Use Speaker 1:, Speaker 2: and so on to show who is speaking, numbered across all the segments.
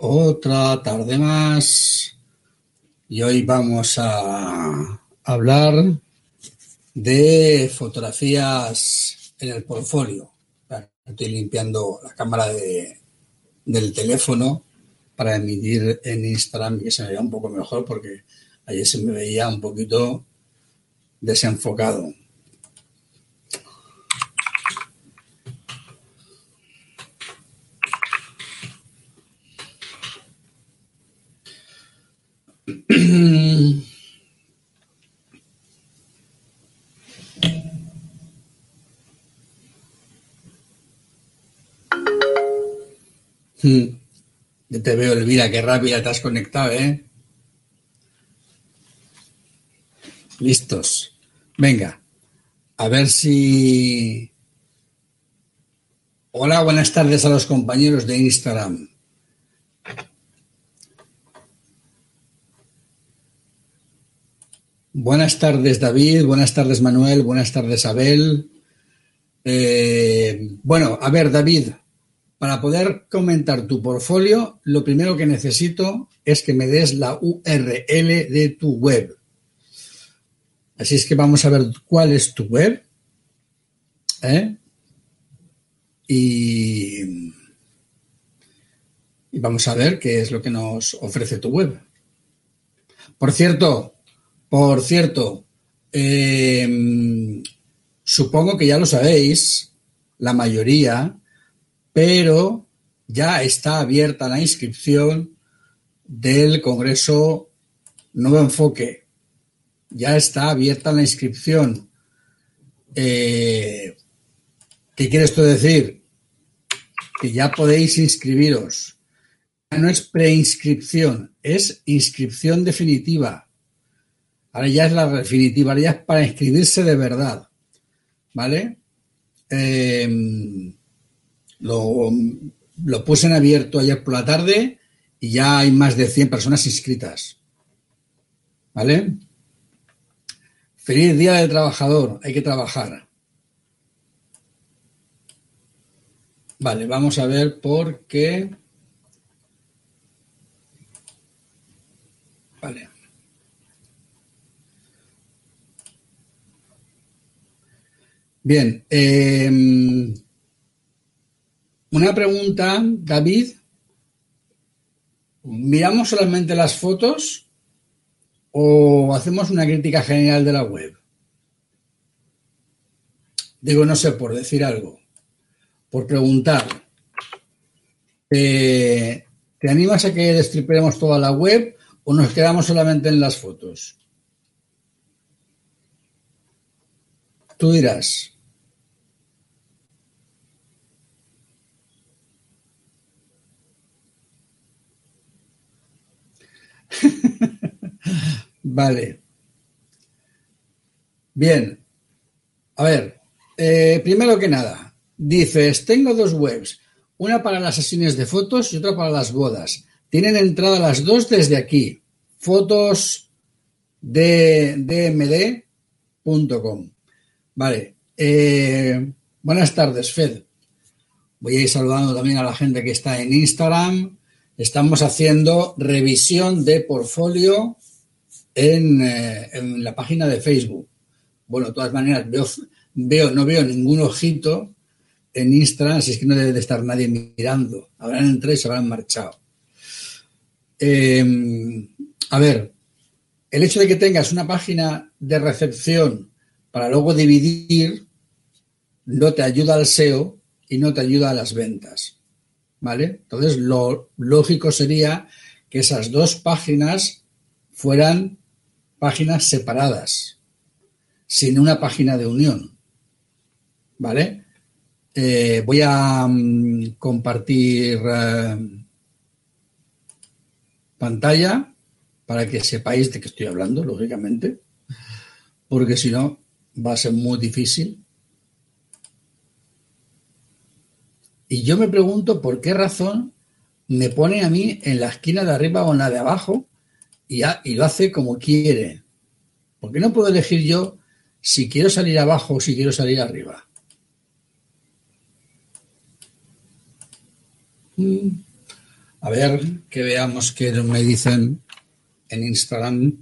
Speaker 1: otra tarde más y hoy vamos a hablar de fotografías en el portfolio. Estoy limpiando la cámara de, del teléfono para emitir en Instagram que se me vea un poco mejor porque ayer se me veía un poquito desenfocado. Yo te veo, Elvira, qué rápida te has conectado, ¿eh? Listos. Venga, a ver si... Hola, buenas tardes a los compañeros de Instagram. Buenas tardes, David. Buenas tardes, Manuel. Buenas tardes, Abel. Eh, bueno, a ver, David, para poder comentar tu portfolio, lo primero que necesito es que me des la URL de tu web. Así es que vamos a ver cuál es tu web. ¿eh? Y, y vamos a ver qué es lo que nos ofrece tu web. Por cierto, por cierto, em, supongo que ya lo sabéis, la mayoría, pero ya está abierta la inscripción del Congreso Nuevo Enfoque. Ya está abierta la inscripción. Eh, ¿Qué quiere esto decir? Que ya podéis inscribiros. No es preinscripción, es inscripción definitiva. Ahora ya es la definitiva, ahora ya es para inscribirse de verdad. ¿Vale? Eh, lo, lo puse en abierto ayer por la tarde y ya hay más de 100 personas inscritas. ¿Vale? Feliz Día del Trabajador, hay que trabajar. Vale, vamos a ver por qué. Vale. Bien. Em, una pregunta, David. ¿Miramos solamente las fotos o hacemos una crítica general de la web? Digo, no sé, por decir algo, por preguntar. ¿Te animas a que destripemos toda la web o nos quedamos solamente en las fotos? Tú dirás. vale. Bien. A ver, eh, primero que nada, dices, tengo dos webs, una para las sesiones de fotos y otra para las bodas. Tienen entrada las dos desde aquí, fotos dmd.com. Vale. Eh, buenas tardes, Fed. Voy a ir saludando también a la gente que está en Instagram, Estamos haciendo revisión de portfolio en, eh, en, la página de Facebook. Bueno, de todas maneras, veo, veo, no veo ningún ojito en Instagram, así es que no debe de estar nadie mirando. Habrán entrado y se habrán marchado. Eh, a ver, el hecho de que tengas una página de recepción para luego dividir no te ayuda al SEO y no te ayuda a las ventas. ¿Vale? Entonces, lo lógico sería que esas dos páginas fueran páginas separadas, sin una página de unión, ¿vale? Eh, voy a um, compartir uh, pantalla para que sepáis de qué estoy hablando, lógicamente, porque si no va a ser muy difícil. Y yo me pregunto por qué razón me pone a mí en la esquina de arriba o en la de abajo y, lo hace como quiere. ¿Por qué no puedo elegir yo si quiero salir abajo o si quiero salir arriba? Mm. A ver, que veamos qué me dicen en Instagram.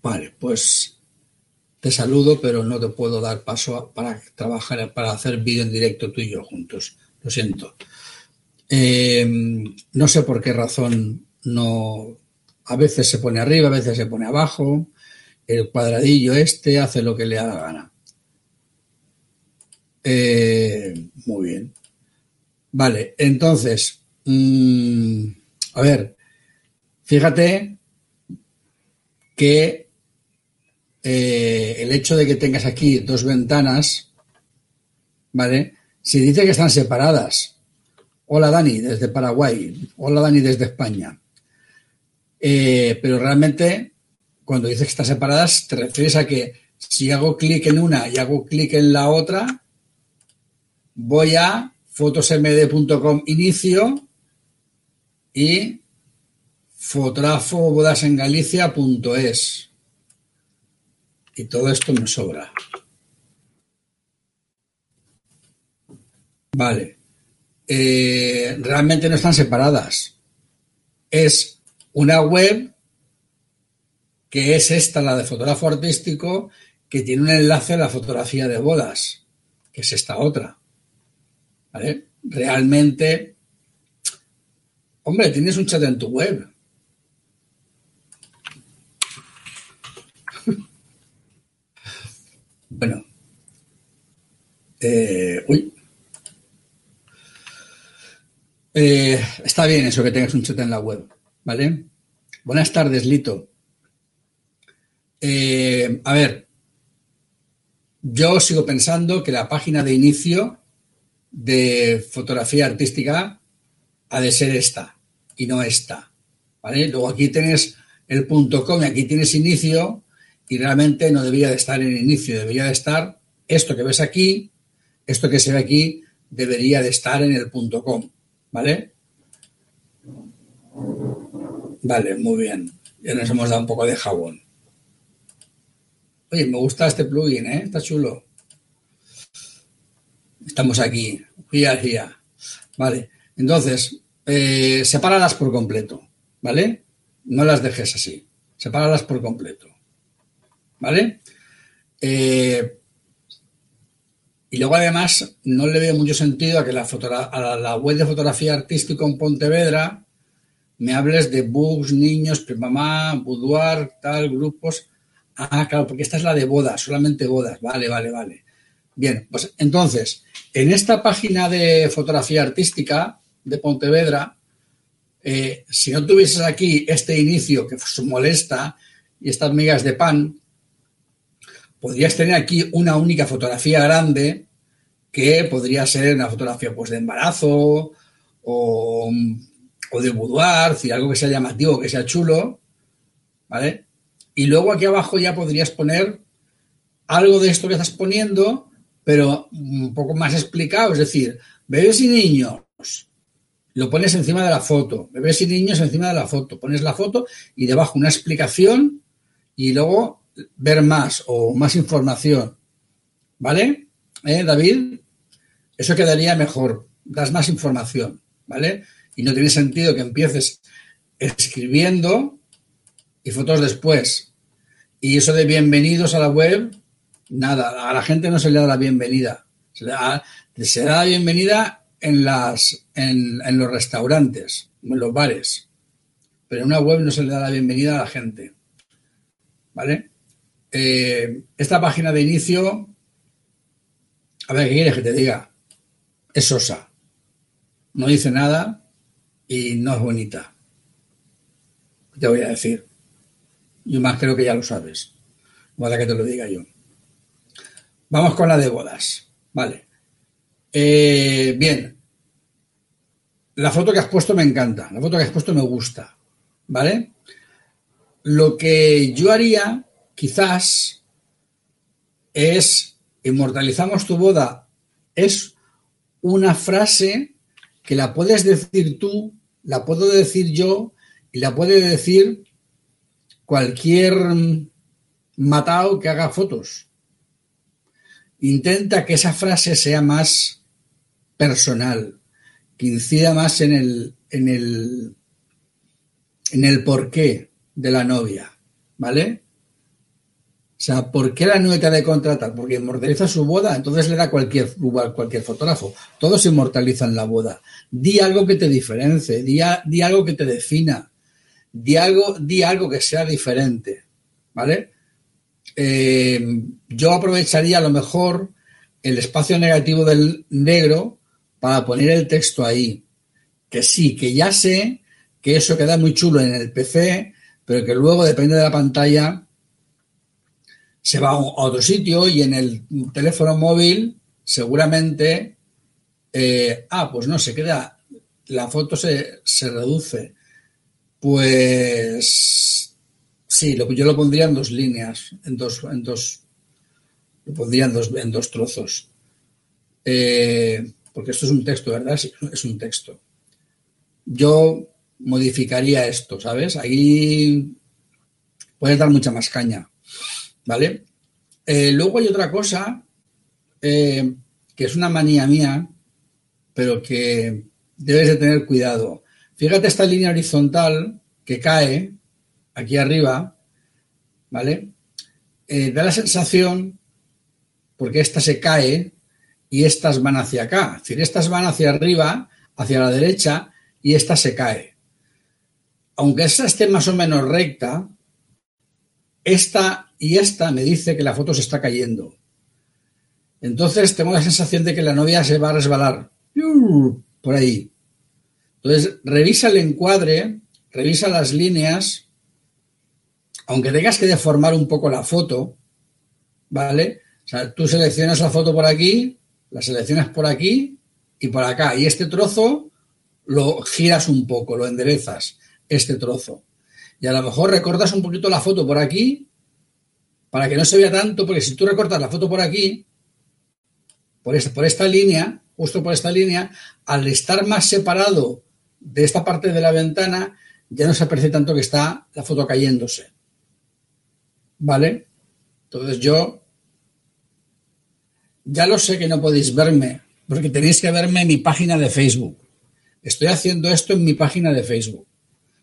Speaker 1: Vale, pues te saludo, pero no te puedo dar paso para trabajar, para hacer vídeo en directo tú y yo juntos. Lo siento. Eh, no sé por qué razón no. A veces se pone arriba, a veces se pone abajo. El cuadradillo este hace lo que le da la gana. Eh, muy bien. Vale, entonces, mmm, a ver, fíjate que eh, el hecho de que tengas aquí dos ventanas, ¿vale? Si dice que están separadas, hola Dani desde Paraguay, hola Dani desde España, eh, pero realmente cuando dices que están separadas te refieres a que si hago clic en una y hago clic en la otra, voy a fotosmd.com inicio y fotografobodasengalicia.es. Y todo esto me sobra. Vale. Eh, realmente no están separadas. Es una web que es esta, la de fotógrafo artístico, que tiene un enlace a la fotografía de bodas, que es esta otra. ¿Vale? Realmente, hombre, tienes un chat en tu web. Bueno. Eh, uy. Eh, está bien eso que tengas un chat en la web, ¿vale? Buenas tardes, Lito. Eh, a ver, yo sigo pensando que la página de inicio de fotografía artística ha de ser esta y no esta. ¿vale? Luego aquí tienes el punto com y aquí tienes inicio y realmente no debía de estar en inicio, debería de estar esto que ves aquí, esto que se ve aquí, debería de estar en el punto com. ¿Vale? Vale, muy bien. Ya nos hemos dado un poco de jabón. Oye, me gusta este plugin, ¿eh? Está chulo. Estamos aquí, a día. Vale, entonces, eh, sepáralas por completo, ¿vale? No las dejes así, sepáralas por completo, ¿vale? Eh, y luego además no le veo mucho sentido a que la, a la web de fotografía artística en Pontevedra me hables de bugs, niños, mamá, boudoir, tal, grupos. Ah, claro, porque esta es la de bodas, solamente bodas. Vale, vale, vale. Bien, pues entonces, en esta página de fotografía artística de Pontevedra, eh, si no tuvieses aquí este inicio que molesta y estas migas de pan, podrías tener aquí una única fotografía grande que podría ser una fotografía pues, de embarazo o, o de boudoir, si algo que sea llamativo, que sea chulo, ¿vale? Y luego aquí abajo ya podrías poner algo de esto que estás poniendo pero un poco más explicado, es decir, bebés y niños, lo pones encima de la foto, bebés y niños encima de la foto, pones la foto y debajo una explicación y luego ver más o más información, ¿vale? ¿Eh, David? Eso quedaría mejor, das más información, ¿vale? Y no tiene sentido que empieces escribiendo y fotos después. Y eso de bienvenidos a la web, Nada, a la gente no se le da la bienvenida. Se da, la bienvenida en, las, en, los restaurantes, en los bares. Pero en una web no se le da la bienvenida a la gente. ¿Vale? Eh, esta página de inicio, a ver, ¿qué quieres que te diga? Es sosa. No dice nada y no es bonita. Te voy a decir. Yo más creo que ya lo sabes. Vale que te lo diga yo. Vamos con la de bodas. Vale. Eh, bien. La foto que has puesto me encanta. La foto que has puesto me gusta. ¿Vale? Lo que yo haría, quizás, es inmortalizamos tu boda. Es una frase que la puedes decir tú, la puedo decir yo y la puede decir cualquier matado que haga fotos intenta que esa frase sea más personal, que incida más en el, en el, en el porqué de la novia, ¿vale? O sea, ¿por qué la ha de contratar? Porque inmortaliza su boda, entonces le da cualquier cualquier fotógrafo. Todos inmortalizan la boda. Di algo que te diferencie, di, di algo que te defina, di algo, di algo que sea diferente, ¿vale? Eh, yo aprovecharía a lo mejor el espacio negativo del negro para poner el texto ahí. Que sí, que ya sé que eso queda muy chulo en el PC, pero que luego, depende de la pantalla, se va a otro sitio y en el teléfono móvil seguramente, eh, ah, pues no, se queda, la foto se, se reduce. Pues sí, lo, yo lo pondría en dos líneas, en dos, en dos, lo pondría en dos, en dos trozos. Eh, porque esto es un texto, ¿verdad? es un texto. Yo modificaría esto, ¿sabes? Ahí puedes dar mucha más caña, ¿vale? Eh, luego hay otra cosa eh, que es una manía mía, pero que debes de tener cuidado. Fíjate esta línea horizontal que cae aquí arriba, ¿vale? Eh, da la sensación, porque esta se cae y estas van hacia acá. Es decir, estas van hacia arriba, hacia la derecha, y esta se cae aunque esa esté más o menos recta, esta y esta me dice que la foto se está cayendo. Entonces tengo la sensación de que la novia se va a resbalar por ahí. Entonces revisa el encuadre, revisa las líneas, aunque tengas que deformar un poco la foto, ¿vale? O sea, tú seleccionas la foto por aquí, la seleccionas por aquí y por acá. Y este trozo lo giras un poco, lo enderezas este trozo. Y a lo mejor recortas un poquito la foto por aquí para que no se vea tanto, porque si tú recortas la foto por aquí, por esta, línea, justo por esta línea, al estar más separado de esta parte de la ventana, ya no se aprecia tanto que está la foto cayéndose. ¿Vale? Entonces yo ya lo sé que no podéis verme, porque tenéis que verme en mi página de Facebook. Estoy haciendo esto en mi página de Facebook.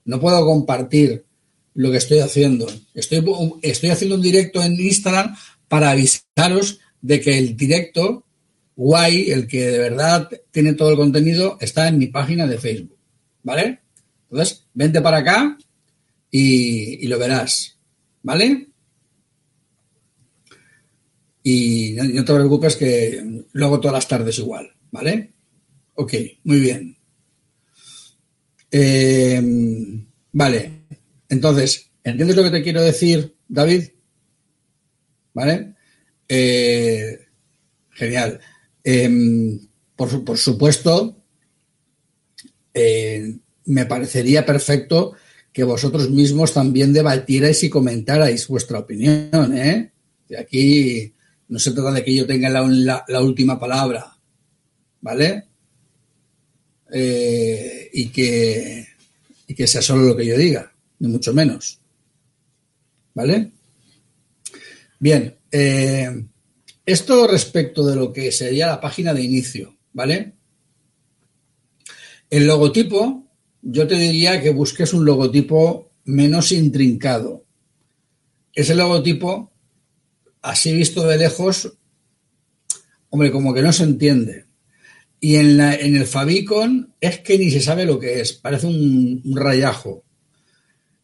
Speaker 1: No puedo compartir lo que estoy haciendo. Estoy, estoy haciendo un directo en Instagram para avisaros de que el directo guay, el que de verdad tiene todo el contenido, está en mi página de Facebook. ¿Vale? Entonces, vente para acá y, lo verás. ¿Vale? Y no, te preocupes que lo hago todas las tardes igual. ¿Vale? Ok, muy bien. Eh, vale, entonces, ¿entiendes lo que te quiero decir, David? ¿Vale? Eh, genial. Em, por, supuesto, eh, me parecería perfecto que vosotros mismos también debatierais y comentarais vuestra opinión. ¿eh? De aquí no se trata de que yo tenga la última palabra, ¿vale? Eh, y, que, y que sea solo lo que yo diga, ni mucho menos. ¿Vale? Bien, eh, esto respecto de lo que sería la página de inicio, ¿vale? El logotipo, yo te diría que busques un logotipo menos intrincado. Ese logotipo, así visto de lejos, hombre, como que no se entiende. Y en, la, en el Fabicon es que ni se sabe lo que es, parece un, rayajo.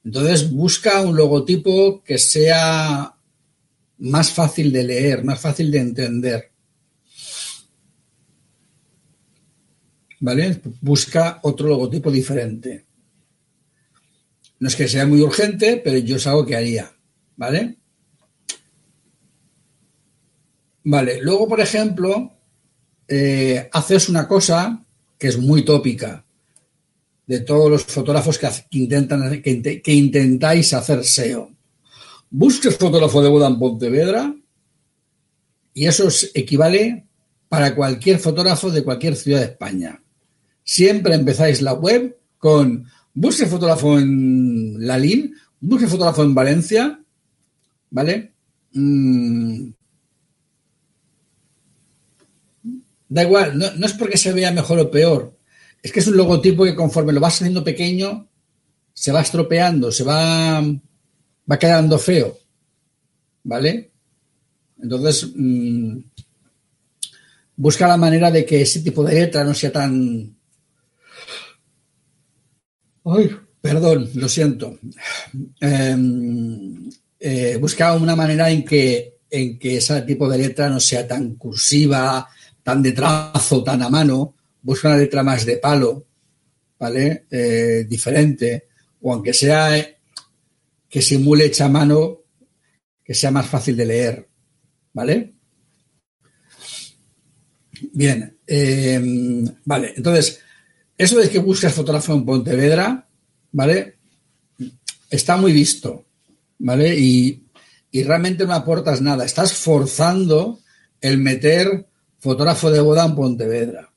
Speaker 1: Entonces busca un logotipo que sea más fácil de leer, más fácil de entender. ¿Vale? Busca otro logotipo diferente. No es que sea muy urgente, pero yo es algo que haría. ¿Vale? Vale, luego, por ejemplo, eh, haces una cosa que es muy tópica de todos los fotógrafos que, intentan, que, intentáis hacer SEO. Busques fotógrafo de boda en Pontevedra y eso equivale para cualquier fotógrafo de cualquier ciudad de España. Siempre empezáis la web con busque fotógrafo en Lalín, busque fotógrafo en Valencia, ¿vale? Mm, Da igual, no, es porque se vea mejor o peor, es que es un logotipo que conforme lo vas haciendo pequeño, se va estropeando, se va, va quedando feo. ¿Vale? Entonces, mm, busca la manera de que ese tipo de letra no sea tan... Ay, perdón, lo siento. Em, eh, busca una manera en que, en que ese tipo de letra no sea tan cursiva, tan de trazo, tan a mano. Busca una letra más de palo, ¿vale? Eh, diferente. O aunque sea que simule hecha mano, que sea más fácil de leer, ¿vale? Bien, em, vale, entonces, eso de que buscas fotógrafo en Pontevedra, ¿vale? Está muy visto, ¿vale? Y, y realmente no aportas nada. Estás forzando el meter fotógrafo de boda en Pontevedra.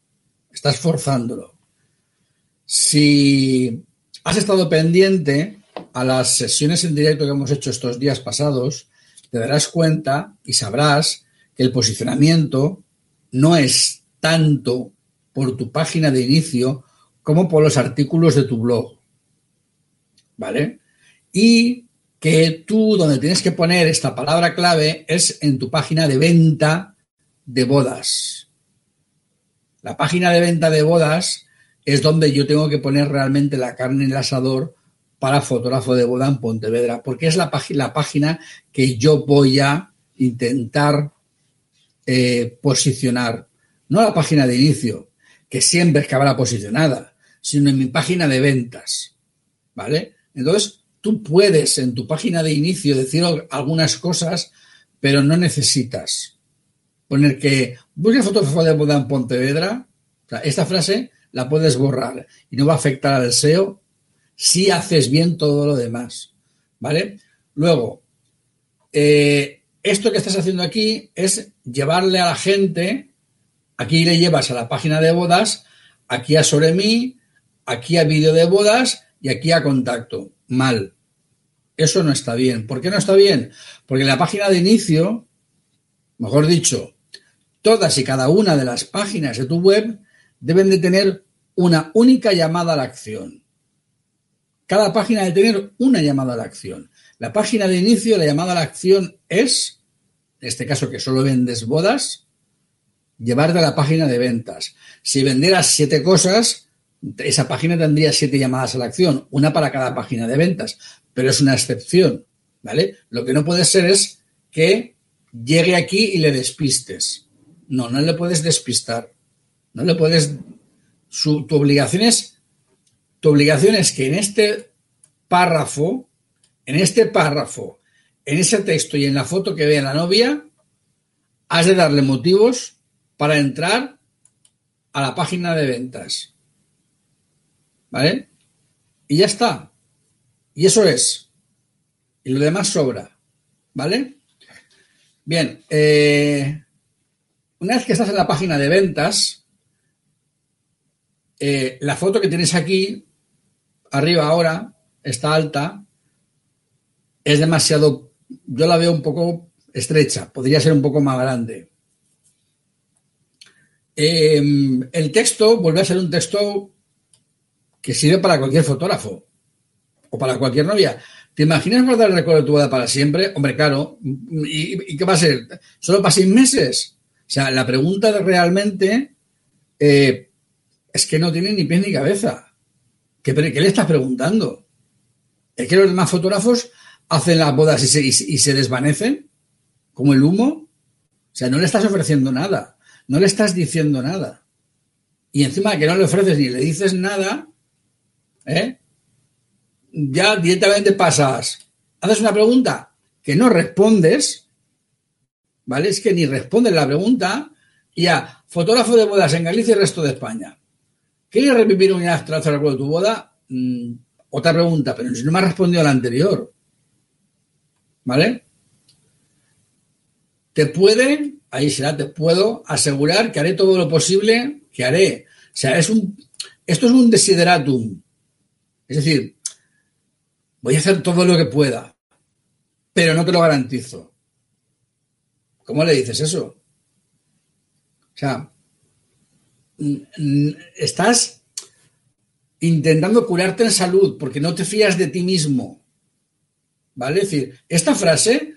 Speaker 1: Estás forzándolo. Si has estado pendiente a las sesiones en directo que hemos hecho estos días pasados, te darás cuenta y sabrás que el posicionamiento no es tanto por tu página de inicio como por los artículos de tu blog. ¿Vale? Y que tú donde tienes que poner esta palabra clave es en tu página de venta de bodas. La página de venta de bodas es donde yo tengo que poner realmente la carne en el asador para fotógrafo de boda en Pontevedra, porque es la, página que yo voy a intentar eh, posicionar, no la página de inicio, que siempre habrá posicionada, sino en mi página de ventas. ¿Vale? Entonces, tú puedes en tu página de inicio decir algunas cosas, pero no necesitas poner que busque fotógrafo de boda en Pontevedra. esta frase la puedes borrar y no va a afectar al SEO si haces bien todo lo demás. ¿Vale? Luego, eh, esto que estás haciendo aquí es llevarle a la gente, aquí le llevas a la página de bodas, aquí a sobre mí, aquí a vídeo de bodas y aquí a contacto. Mal. Eso no está bien. ¿Por qué no está bien? Porque la página de inicio, mejor dicho, todas y cada una de las páginas de tu web deben de tener una única llamada a la acción. Cada página debe tener una llamada a la acción. La página de inicio, la llamada a la acción es, en este caso que solo vendes bodas, llevarte a la página de ventas. Si vendieras siete cosas, esa página tendría siete llamadas a la acción, una para cada página de ventas, pero es una excepción, ¿vale? Lo que no puede ser es que llegue aquí y le despistes. No, no le puedes despistar. No le puedes. Su, tu obligación es. Tu obligación es que en este párrafo en este párrafo, en ese texto y en la foto que vea la novia, has de darle motivos para entrar a la página de ventas. ¿Vale? Y ya está. Y eso es. Y lo demás sobra. ¿Vale? Bien. Eh, una vez que estás en la página de ventas, eh, la foto que tienes aquí, arriba ahora, está alta, es demasiado, yo la veo un poco estrecha, podría ser un poco más grande. Em, el texto vuelve a ser un texto que sirve para cualquier fotógrafo o para cualquier novia. ¿Te imaginas guardar el recuerdo de tu boda para siempre? Hombre, claro. ¿Y, qué va a ser? ¿Solo para seis meses? O sea, la pregunta de realmente eh, es que no tiene ni pie ni cabeza. ¿Qué, ¿Qué, le estás preguntando? Es que los demás fotógrafos hacen las bodas y se, desvanecen como el humo. O sea, no le estás ofreciendo nada, no le estás diciendo nada. Y encima que no le ofreces ni le dices nada, ¿eh? ya directamente pasas, haces una pregunta que no respondes, ¿vale? Es que ni respondes la pregunta, y ya, fotógrafo de bodas en Galicia y el resto de España. ¿Quieres revivir un tras de tu boda? Mm, otra pregunta, pero no me has respondido a la anterior. ¿Vale? Te puede, ahí será, te puedo asegurar que haré todo lo posible que haré. O sea, es un, esto es un desideratum. Es decir, voy a hacer todo lo que pueda, pero no te lo garantizo. ¿Cómo le dices eso? O sea, estás intentando curarte en salud porque no te fías de ti mismo. ¿Vale? Es decir, esta frase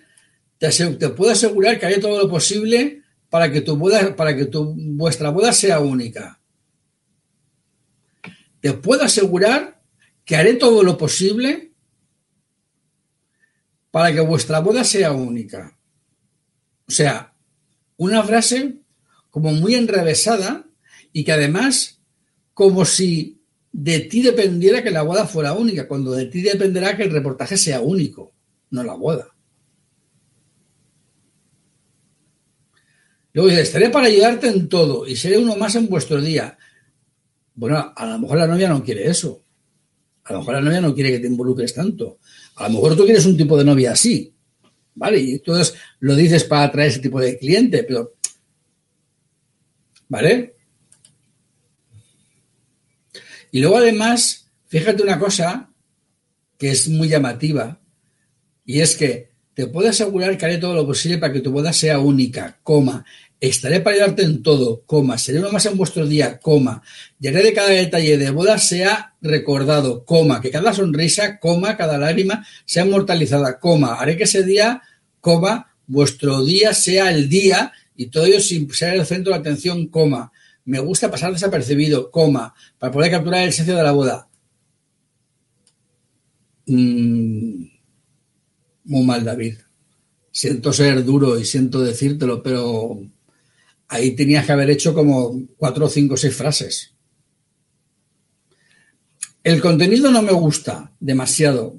Speaker 1: te, puedo asegurar que haré todo lo posible para que tu boda, para que tu, vuestra boda sea única. Te puedo asegurar que haré todo lo posible para que vuestra boda sea única. O sea, una frase como muy enrevesada y que además como si de ti dependiera que la boda fuera única, cuando de ti dependerá que el reportaje sea único, no la boda. Luego dice, estaré para ayudarte en todo y seré uno más en vuestro día. Bueno, a lo mejor la novia no quiere eso. A lo mejor la novia no quiere que te involucres tanto. A lo mejor tú quieres un tipo de novia así. ¿Vale? Y entonces lo dices para atraer ese tipo de cliente, pero. ¿Vale? Y luego además, fíjate una cosa que es muy llamativa, y es que te puedo asegurar que haré todo lo posible para que tu boda sea única, coma. Estaré para ayudarte en todo, coma. Seré uno más en vuestro día, coma. Haré de cada detalle de boda sea recordado, coma. Que cada sonrisa, coma, cada lágrima sea inmortalizada, coma. Haré que ese día, coma, vuestro día sea el día y todo ello sin ser el centro de atención, coma. Me gusta pasar desapercibido, coma, para poder capturar el esencia de la boda. Mm, muy mal, David. Siento ser duro y siento decírtelo, pero ahí tenías que haber hecho como cuatro, cinco, seis frases. El contenido no me gusta demasiado,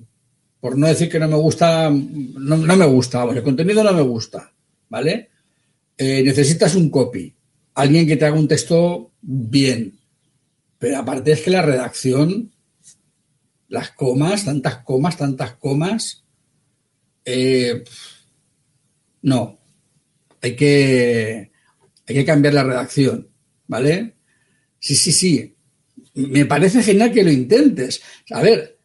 Speaker 1: por no decir que no me gusta, no, me gusta, el contenido no me gusta, ¿vale? Eh, necesitas un copy, alguien que te haga un texto bien, pero aparte es que la redacción, las comas, tantas comas, tantas comas, eh, no, hay que, hay que cambiar la redacción, ¿vale? Sí, sí, sí. Me parece genial que lo intentes. A ver,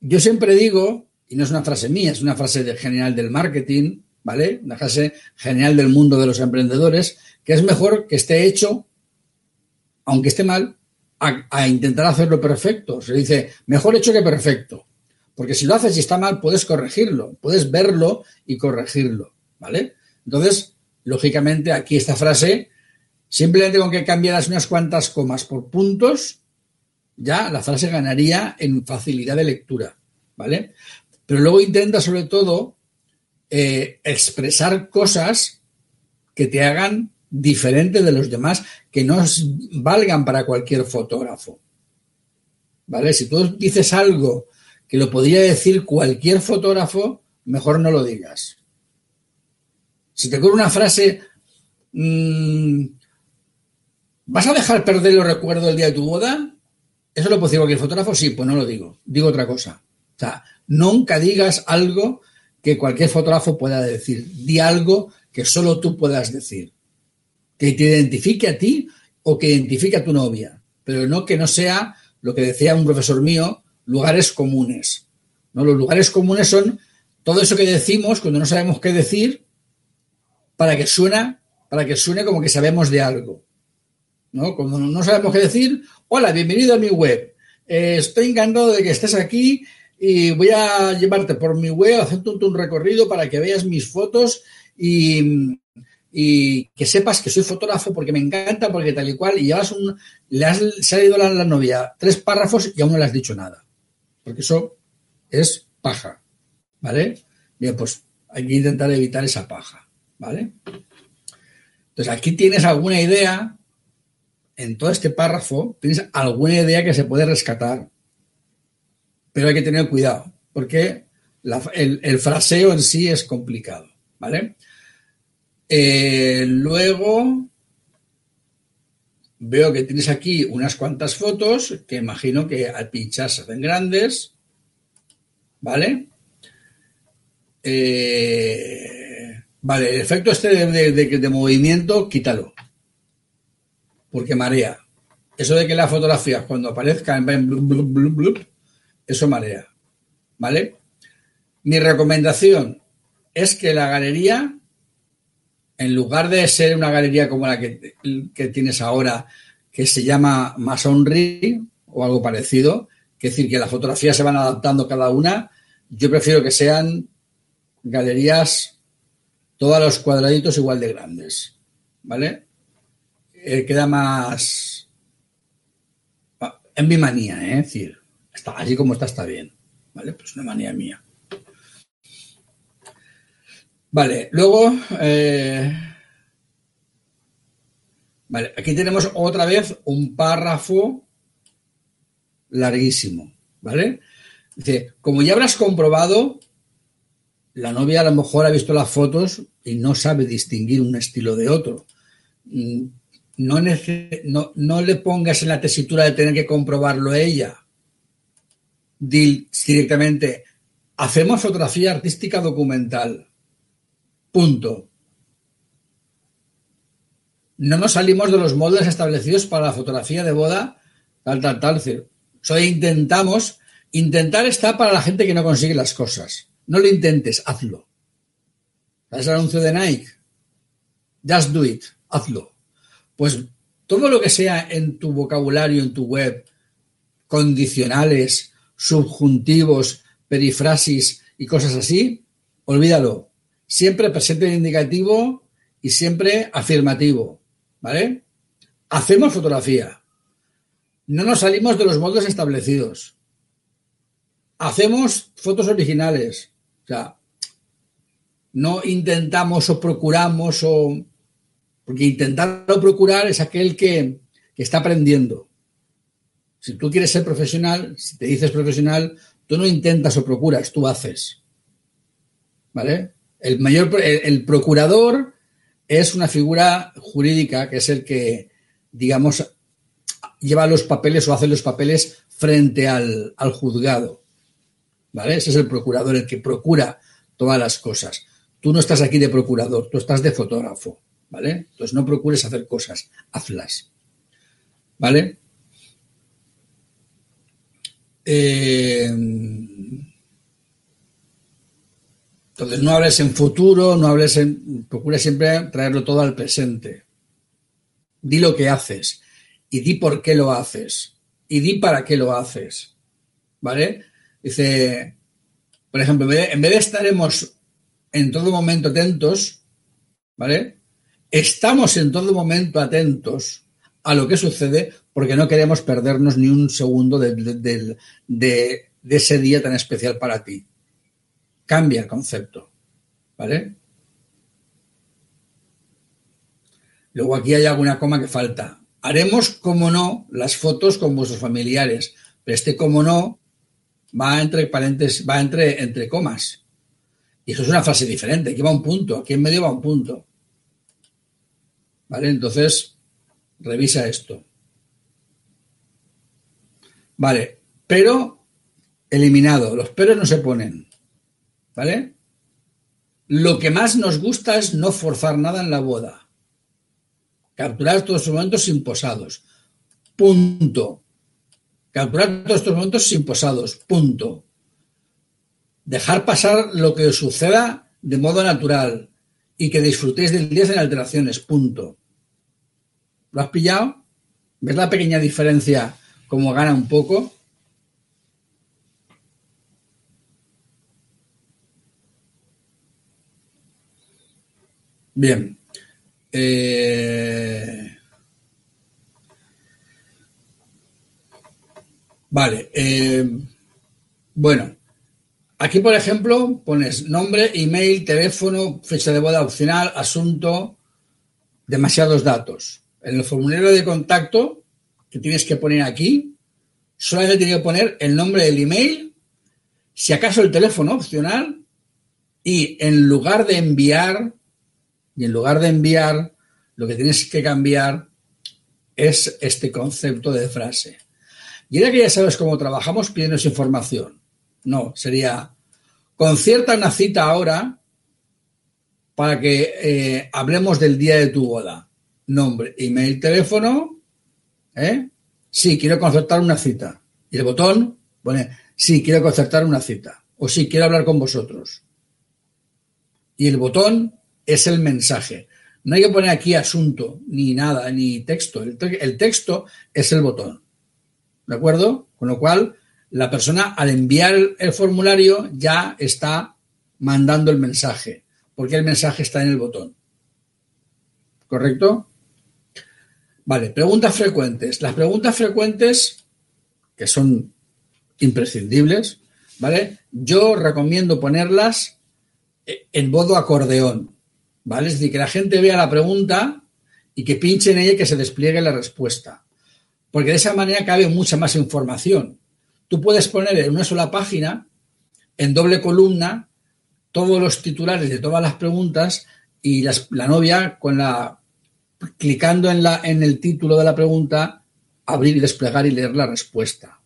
Speaker 1: yo siempre digo, y no es una frase mía, es una frase de general del marketing, ¿vale? Una frase general del mundo de los emprendedores, que es mejor que esté hecho, aunque esté mal, a, a, intentar hacerlo perfecto. Se dice, mejor hecho que perfecto. Porque si lo haces y está mal, puedes corregirlo, puedes verlo y corregirlo, ¿vale? Entonces, lógicamente, aquí esta frase, simplemente con que cambiaras unas cuantas comas por puntos, ya la frase ganaría en facilidad de lectura, ¿vale? Pero luego intenta, sobre todo, eh, expresar cosas que te hagan diferente de los demás, que no valgan para cualquier fotógrafo. ¿Vale? Si tú dices algo que lo podría decir cualquier fotógrafo, mejor no lo digas. Si te ocurre una frase, mmm, ¿vas a dejar perder los recuerdos del día de tu boda? ¿Eso lo puede decir cualquier fotógrafo? Sí, pues no lo digo. Digo otra cosa. O sea, nunca digas algo que cualquier fotógrafo pueda decir. Di algo que solo tú puedas decir. Que te identifique a ti o que identifique a tu novia. Pero no que no sea lo que decía un profesor mío, lugares comunes. ¿no? Los lugares comunes son todo eso que decimos cuando no sabemos qué decir para que suena, para que suene como que sabemos de algo. ¿no? Cuando no sabemos qué decir, hola, bienvenido a mi web. Eh, estoy encantado de que estés aquí y voy a llevarte por mi web, hacerte un, un recorrido para que veas mis fotos y, y, que sepas que soy fotógrafo porque me encanta, porque tal y cual, y llevas un, le has, se ha ido la, la novia tres párrafos y aún no le has dicho nada. Porque eso es paja. ¿Vale? Bien, pues hay que intentar evitar esa paja. ¿Vale? Entonces, aquí tienes alguna idea, en todo este párrafo, tienes alguna idea que se puede rescatar, pero hay que tener cuidado, porque el, fraseo en sí es complicado, ¿vale? Eh, luego, veo que tienes aquí unas cuantas fotos que imagino que al pinchar se hacen grandes, ¿vale? Eh, Vale, el efecto este de, de, de, movimiento, quítalo. Porque marea. Eso de que las fotografías cuando aparezcan blub, blub, blub, blub, eso marea. ¿Vale? Mi recomendación es que la galería, en lugar de ser una galería como la que, que tienes ahora, que se llama Masonry, o algo parecido, que decir que las fotografías se van adaptando cada una. Yo prefiero que sean galerías, todos los cuadraditos igual de grandes, ¿vale? Eh, queda más en mi manía, ¿eh? es decir, así como está, está bien, ¿vale? Pues una manía mía. Vale, luego, eh, vale, aquí tenemos otra vez un párrafo larguísimo, ¿vale? Dice, como ya habrás comprobado, la novia a lo mejor ha visto las fotos y no sabe distinguir un estilo de otro. Mm, no, no, no le pongas en la tesitura de tener que comprobarlo ella. Directamente, hacemos fotografía artística documental. Punto. No nos salimos de los moldes establecidos para la fotografía de boda, tal, tal, tal. Intentamos, intentar está para la gente que no consigue las cosas. No lo intentes, hazlo. ¿Sabes el anuncio de Nike? Just do it, hazlo. Pues todo lo que sea en tu vocabulario, en tu web, condicionales, subjuntivos, perifrasis y cosas así, olvídalo. Siempre presente indicativo y siempre afirmativo. ¿Vale? Hacemos fotografía. No nos salimos de los moldes establecidos. Hacemos fotos originales. O sea, no intentamos o procuramos o... Porque intentar o procurar es aquel que, que está aprendiendo. Si tú quieres ser profesional, si te dices profesional, tú no intentas o procuras, tú haces. ¿Vale? El mayor, el, procurador es una figura jurídica que es el que, digamos, lleva los papeles o hace los papeles frente al, al juzgado. ¿Vale? Ese es el procurador, el que procura todas las cosas. Tú no estás aquí de procurador, tú estás de fotógrafo. ¿Vale? Entonces no procures hacer cosas, hazlas. ¿Vale? Eh, entonces no hables en futuro, no hables en. Procura siempre traerlo todo al presente. Di lo que haces y di por qué lo haces y di para qué lo haces. ¿Vale? Dice, por ejemplo, en vez de, estaremos en todo momento atentos, ¿vale? Estamos en todo momento atentos a lo que sucede porque no queremos perdernos ni un segundo de, ese día tan especial para ti. Cambia el concepto, ¿vale? Luego aquí hay alguna coma que falta. Haremos, como no, las fotos con vuestros familiares, pero este como no va entre paréntesis, va entre, entre comas. Y eso es una frase diferente. Aquí va un punto, aquí en medio va un punto. ¿Vale? Entonces, revisa esto. Vale, pero eliminado. Los peros no se ponen. ¿Vale? Lo que más nos gusta es no forzar nada en la boda. Capturar todos estos momentos imposados. Punto. Capturar todos estos momentos imposados. Punto. Dejar pasar lo que os suceda de modo natural y que disfrutéis del día sin alteraciones. Punto. ¿Lo has pillado? ¿Ves la pequeña diferencia como gana un poco? Bien. Eh, vale. Eh, bueno, aquí por ejemplo pones nombre, email, teléfono, fecha de boda opcional, asunto, demasiados datos. En el formulario de contacto que tienes que poner aquí, solamente tienes que poner el nombre del email, si acaso el teléfono opcional, y en lugar de enviar, y en lugar de enviar, lo que tienes que cambiar es este concepto de frase. Y ahora que ya sabes cómo trabajamos, pídenos información. No, sería concierta una cita ahora para que eh, hablemos del día de tu boda. Nombre, email, teléfono. ¿eh? Sí, quiero concertar una cita. Y el botón pone, sí, quiero concertar una cita. O sí, quiero hablar con vosotros. Y el botón es el mensaje. No hay que poner aquí asunto, ni nada, ni texto. El, texto es el botón. ¿De acuerdo? Con lo cual, la persona al enviar el formulario ya está mandando el mensaje, porque el mensaje está en el botón. ¿Correcto? Vale, preguntas frecuentes. Las preguntas frecuentes, que son imprescindibles, ¿vale? Yo recomiendo ponerlas en modo acordeón, ¿vale? Es decir, que la gente vea la pregunta y que pinche en ella y que se despliegue la respuesta. Porque de esa manera cabe mucha más información. Tú puedes poner en una sola página, en doble columna, todos los titulares de todas las preguntas y la novia con la clicando en, la, en el título de la pregunta, abrir y desplegar y leer la respuesta.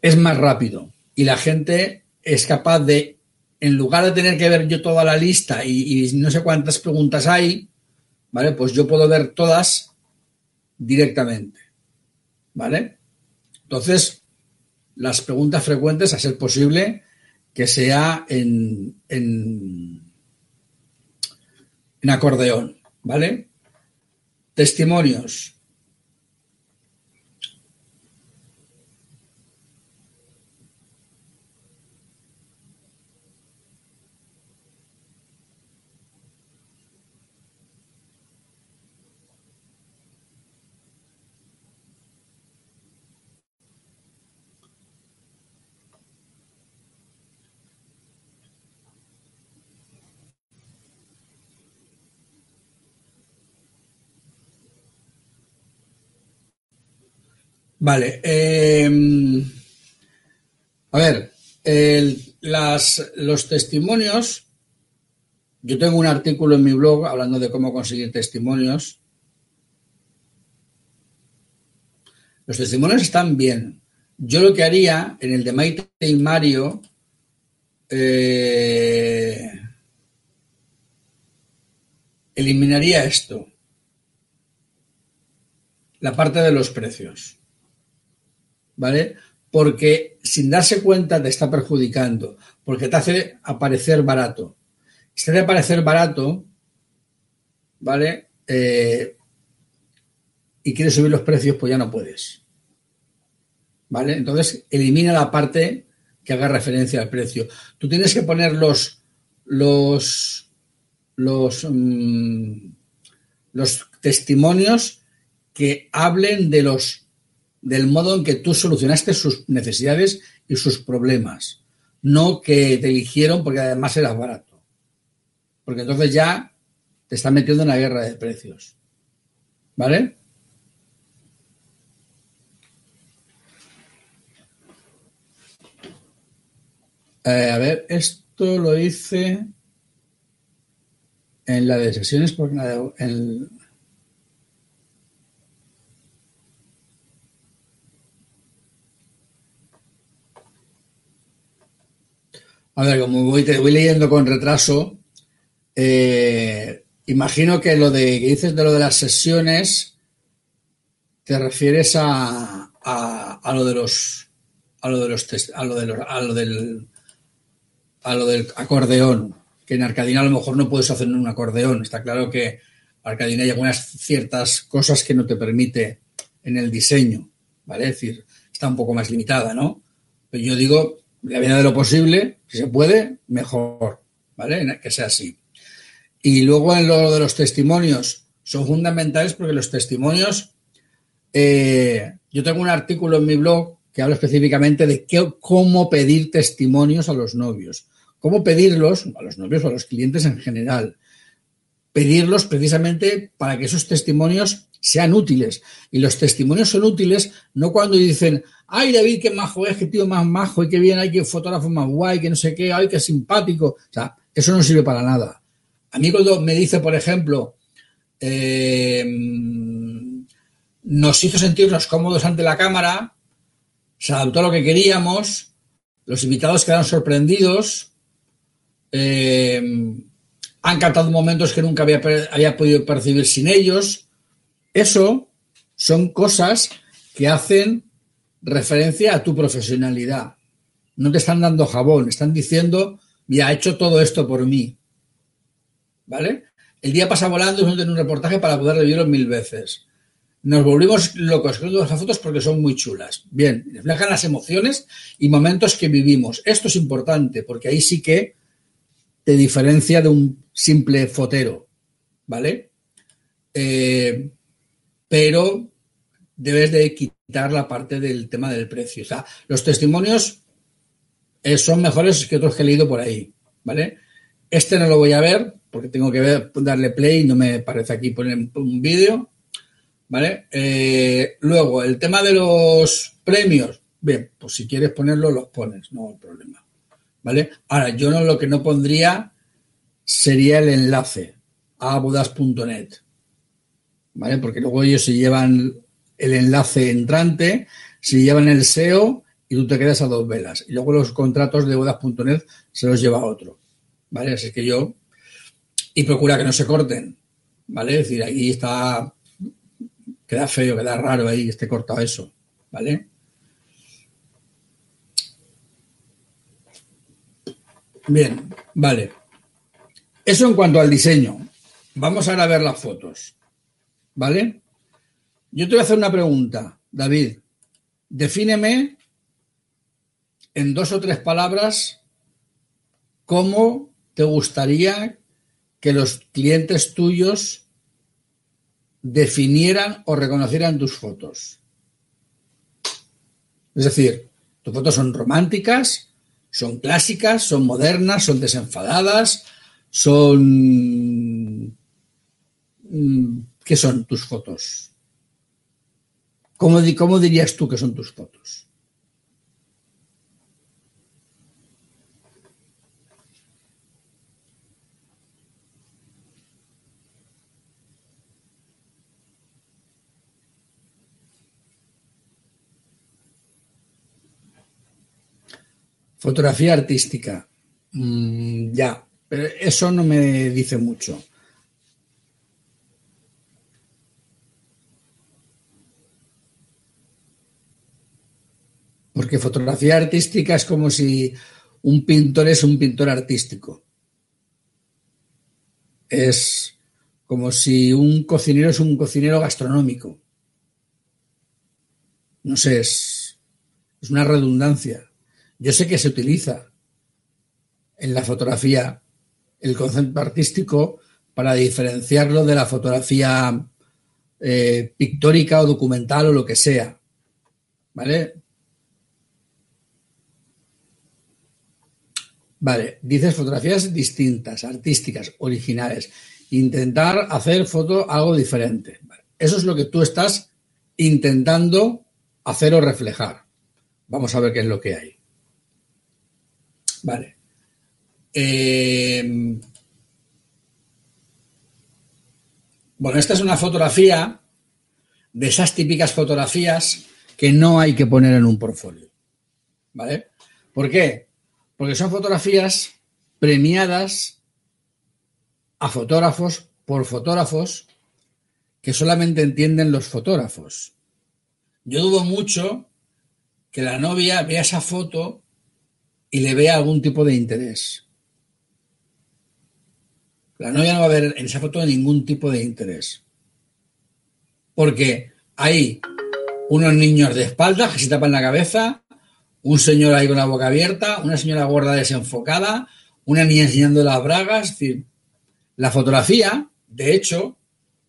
Speaker 1: Es más rápido y la gente es capaz de, en lugar de tener que ver yo toda la lista y, no sé cuántas preguntas hay, ¿vale? Pues yo puedo ver todas directamente, ¿vale? Entonces, las preguntas frecuentes, a ser posible, que sea en, en acordeón, ¿vale? Testimonios. Vale. Em, a ver, los testimonios. Yo tengo un artículo en mi blog hablando de cómo conseguir testimonios. Los testimonios están bien. Yo lo que haría en el de Maite y Mario. Eh, eliminaría esto. La parte de los precios. ¿Vale? Porque sin darse cuenta te está perjudicando, porque te hace aparecer barato. Si te hace aparecer barato, ¿vale? Eh, y quieres subir los precios, pues ya no puedes. ¿Vale? Entonces, elimina la parte que haga referencia al precio. Tú tienes que poner los, los, los, mm, los testimonios que hablen de los del modo en que tú solucionaste sus necesidades y sus problemas, no que te eligieron porque además eras barato. Porque entonces ya te están metiendo en la guerra de precios. ¿Vale? Eh, a ver, esto lo hice en la de sesiones porque en, A ver, como voy, te voy leyendo con retraso, eh, imagino que lo de que dices de lo de las sesiones te refieres a, a, lo de los a lo de los a lo, de a lo del a lo del acordeón que en Arcadina a lo mejor no puedes hacer un acordeón. Está claro que Arcadina hay algunas ciertas cosas que no te permite en el diseño vale es decir está un poco más limitada no pero yo digo la medida de lo posible, si se puede, mejor, ¿vale? Que sea así. Y luego en lo de los testimonios, son fundamentales porque los testimonios, eh, yo tengo un artículo en mi blog que habla específicamente de qué, cómo pedir testimonios a los novios, cómo pedirlos a los novios o a los clientes en general, pedirlos precisamente para que esos testimonios sean útiles. Y los testimonios son útiles no cuando dicen, ay David, qué majo es, qué tío más majo, y qué bien, hay que fotógrafo más guay, que no sé qué, ay, qué simpático. O sea, eso no sirve para nada. A mí cuando me dice, por ejemplo, eh, nos hizo sentirnos cómodos ante la cámara, se adaptó a lo que queríamos, los invitados quedaron sorprendidos, eh, han cantado momentos que nunca había, había podido percibir sin ellos. Eso son cosas que hacen referencia a tu profesionalidad. No te están dando jabón, están diciendo, mira, ha hecho todo esto por mí. ¿Vale? El día pasa volando y no tengo un reportaje para poder revivirlo mil veces. nos volvimos locos con las fotos porque son muy chulas. Bien, reflejan las emociones y momentos que vivimos. Esto es importante porque ahí sí que te diferencia de un simple fotero, ¿vale? Eh, pero debes de quitar la parte del tema del precio. O sea, los testimonios eh, son mejores que otros que he leído por ahí, ¿vale? Este no lo voy a ver porque tengo que darle play y no me parece aquí poner un vídeo ¿Vale? Eh, luego, el tema de los premios. Bien, pues si quieres ponerlo, los pones, no hay problema. ¿Vale? Ahora, yo lo que no pondría sería el enlace a bodas.net. ¿Vale? Porque luego ellos se llevan el enlace entrante, se llevan el SEO y tú te quedas a dos velas. Y luego los contratos de bodas.net se los lleva otro. ¿Vale? Así que yo. Y procura que no se corten. ¿Vale? Es decir, ahí está Queda feo, queda raro ahí esté cortado eso, ¿vale? Bien, vale. Eso en cuanto al diseño. Vamos ahora a ver las fotos, ¿vale? Yo te voy a hacer una pregunta, David. Defíneme en dos o tres palabras cómo te gustaría que los clientes tuyos definieran o reconocieran tus fotos. Es decir, tus fotos son románticas, son clásicas, son modernas, son desenfadadas, son... Mm, ¿Qué son tus fotos? ¿Cómo, cómo dirías tú que son tus fotos? Fotografía artística. Mm, ya, pero eso no me dice mucho. Porque fotografía artística es como si un pintor es un pintor artístico. Es como si un cocinero es un cocinero gastronómico. No sé, es, es una redundancia. Yo sé que se utiliza en la fotografía el concepto artístico para diferenciarlo de la fotografía eh, pictórica o documental o lo que sea. ¿Vale? Vale, dices fotografías distintas, artísticas, originales. Intentar hacer foto algo diferente. Eso es lo que tú estás intentando hacer o reflejar. Vamos a ver qué es lo que hay. Vale. Eh, bueno, esta es una fotografía de esas típicas fotografías que no hay que poner en un portfolio. ¿Vale? ¿Por qué? Porque son fotografías premiadas a fotógrafos por fotógrafos que solamente entienden los fotógrafos. Yo dudo mucho que la novia vea esa foto y le vea algún tipo de interés. La novia no va a ver en esa foto ningún tipo de interés. Porque hay unos niños de espaldas que se tapan la cabeza, un señor ahí con la boca abierta, una señora gorda desenfocada, una niña enseñando las bragas. Es decir, la fotografía, de hecho,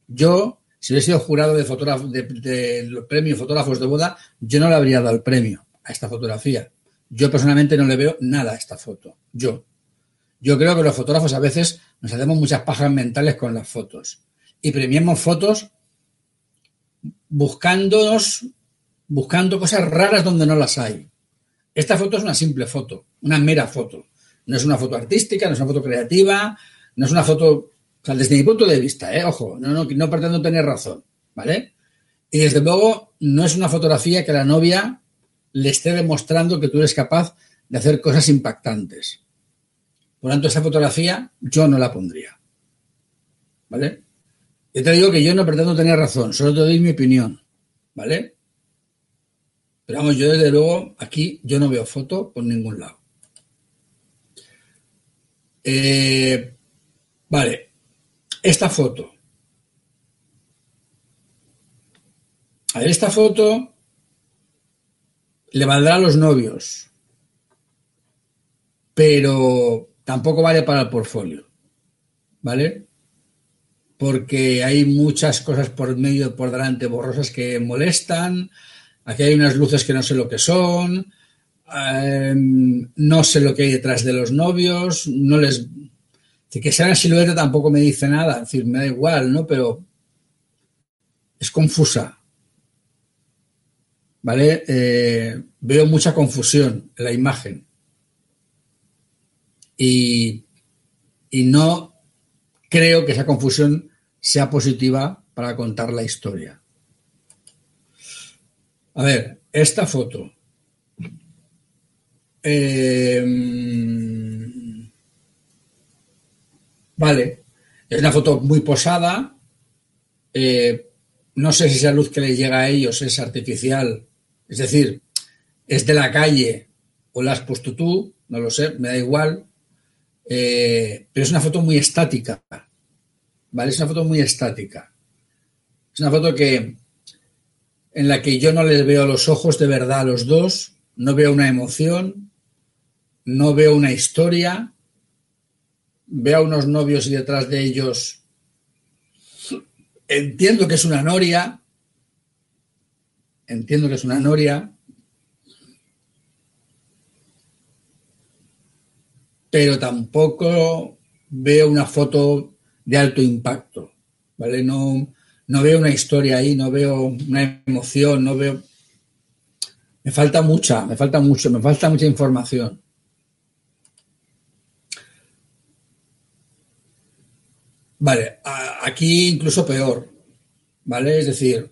Speaker 1: yo, si hubiera sido jurado de, fotógrafo, de, fotógrafos de boda, yo no le habría dado el premio a esta fotografía. Yo personalmente no le veo nada a esta foto. Yo. Yo creo que los fotógrafos a veces nos hacemos muchas pajas mentales con las fotos y premiamos fotos buscándonos, buscando cosas raras donde no las hay. Esta foto es una simple foto, una mera foto. No es una foto artística, no es una foto creativa, no es una foto, o sea, desde mi punto de vista, ¿eh? ojo, no, no, no pretendo tener razón, ¿vale? Y desde luego no es una fotografía que la novia le esté demostrando que tú eres capaz de hacer cosas impactantes. Por lo tanto, esa fotografía yo no la pondría. ¿Vale? Yo te digo que yo no pretendo tener razón, solo te doy mi opinión. ¿Vale? Pero vamos, yo desde luego aquí yo no veo foto por ningún lado. Eh, vale, esta foto. A ver, esta foto le valdrá a los novios, pero tampoco vale para el portfolio, ¿vale? Porque hay muchas cosas por medio, por delante, borrosas que molestan. Aquí hay unas luces que no sé lo que son. Em, no sé lo que hay detrás de los novios. No les. Que sea una silueta tampoco me dice nada. Es decir, me da igual, ¿no? Pero es confusa. ¿Vale? Eh, veo mucha confusión en la imagen y, no creo que esa confusión sea positiva para contar la historia. A ver, esta foto. Em, vale, es una foto muy posada. Eh, no sé si esa luz que les llega a ellos es artificial, es decir, es de la calle o la has puesto tú, no lo sé, me da igual. Eh, pero es una foto muy estática, ¿vale? Es una foto muy estática. Es una foto que en la que yo no les veo los ojos de verdad a los dos, no veo una emoción, no veo una historia, veo a unos novios y detrás de ellos entiendo que es una noria, entiendo que es una noria, pero tampoco veo una foto de alto impacto, ¿vale? No, no veo una historia ahí, no veo una emoción, no veo... Me falta mucha, me falta mucho, me falta mucha información. Vale, aquí incluso peor, ¿vale? Es decir,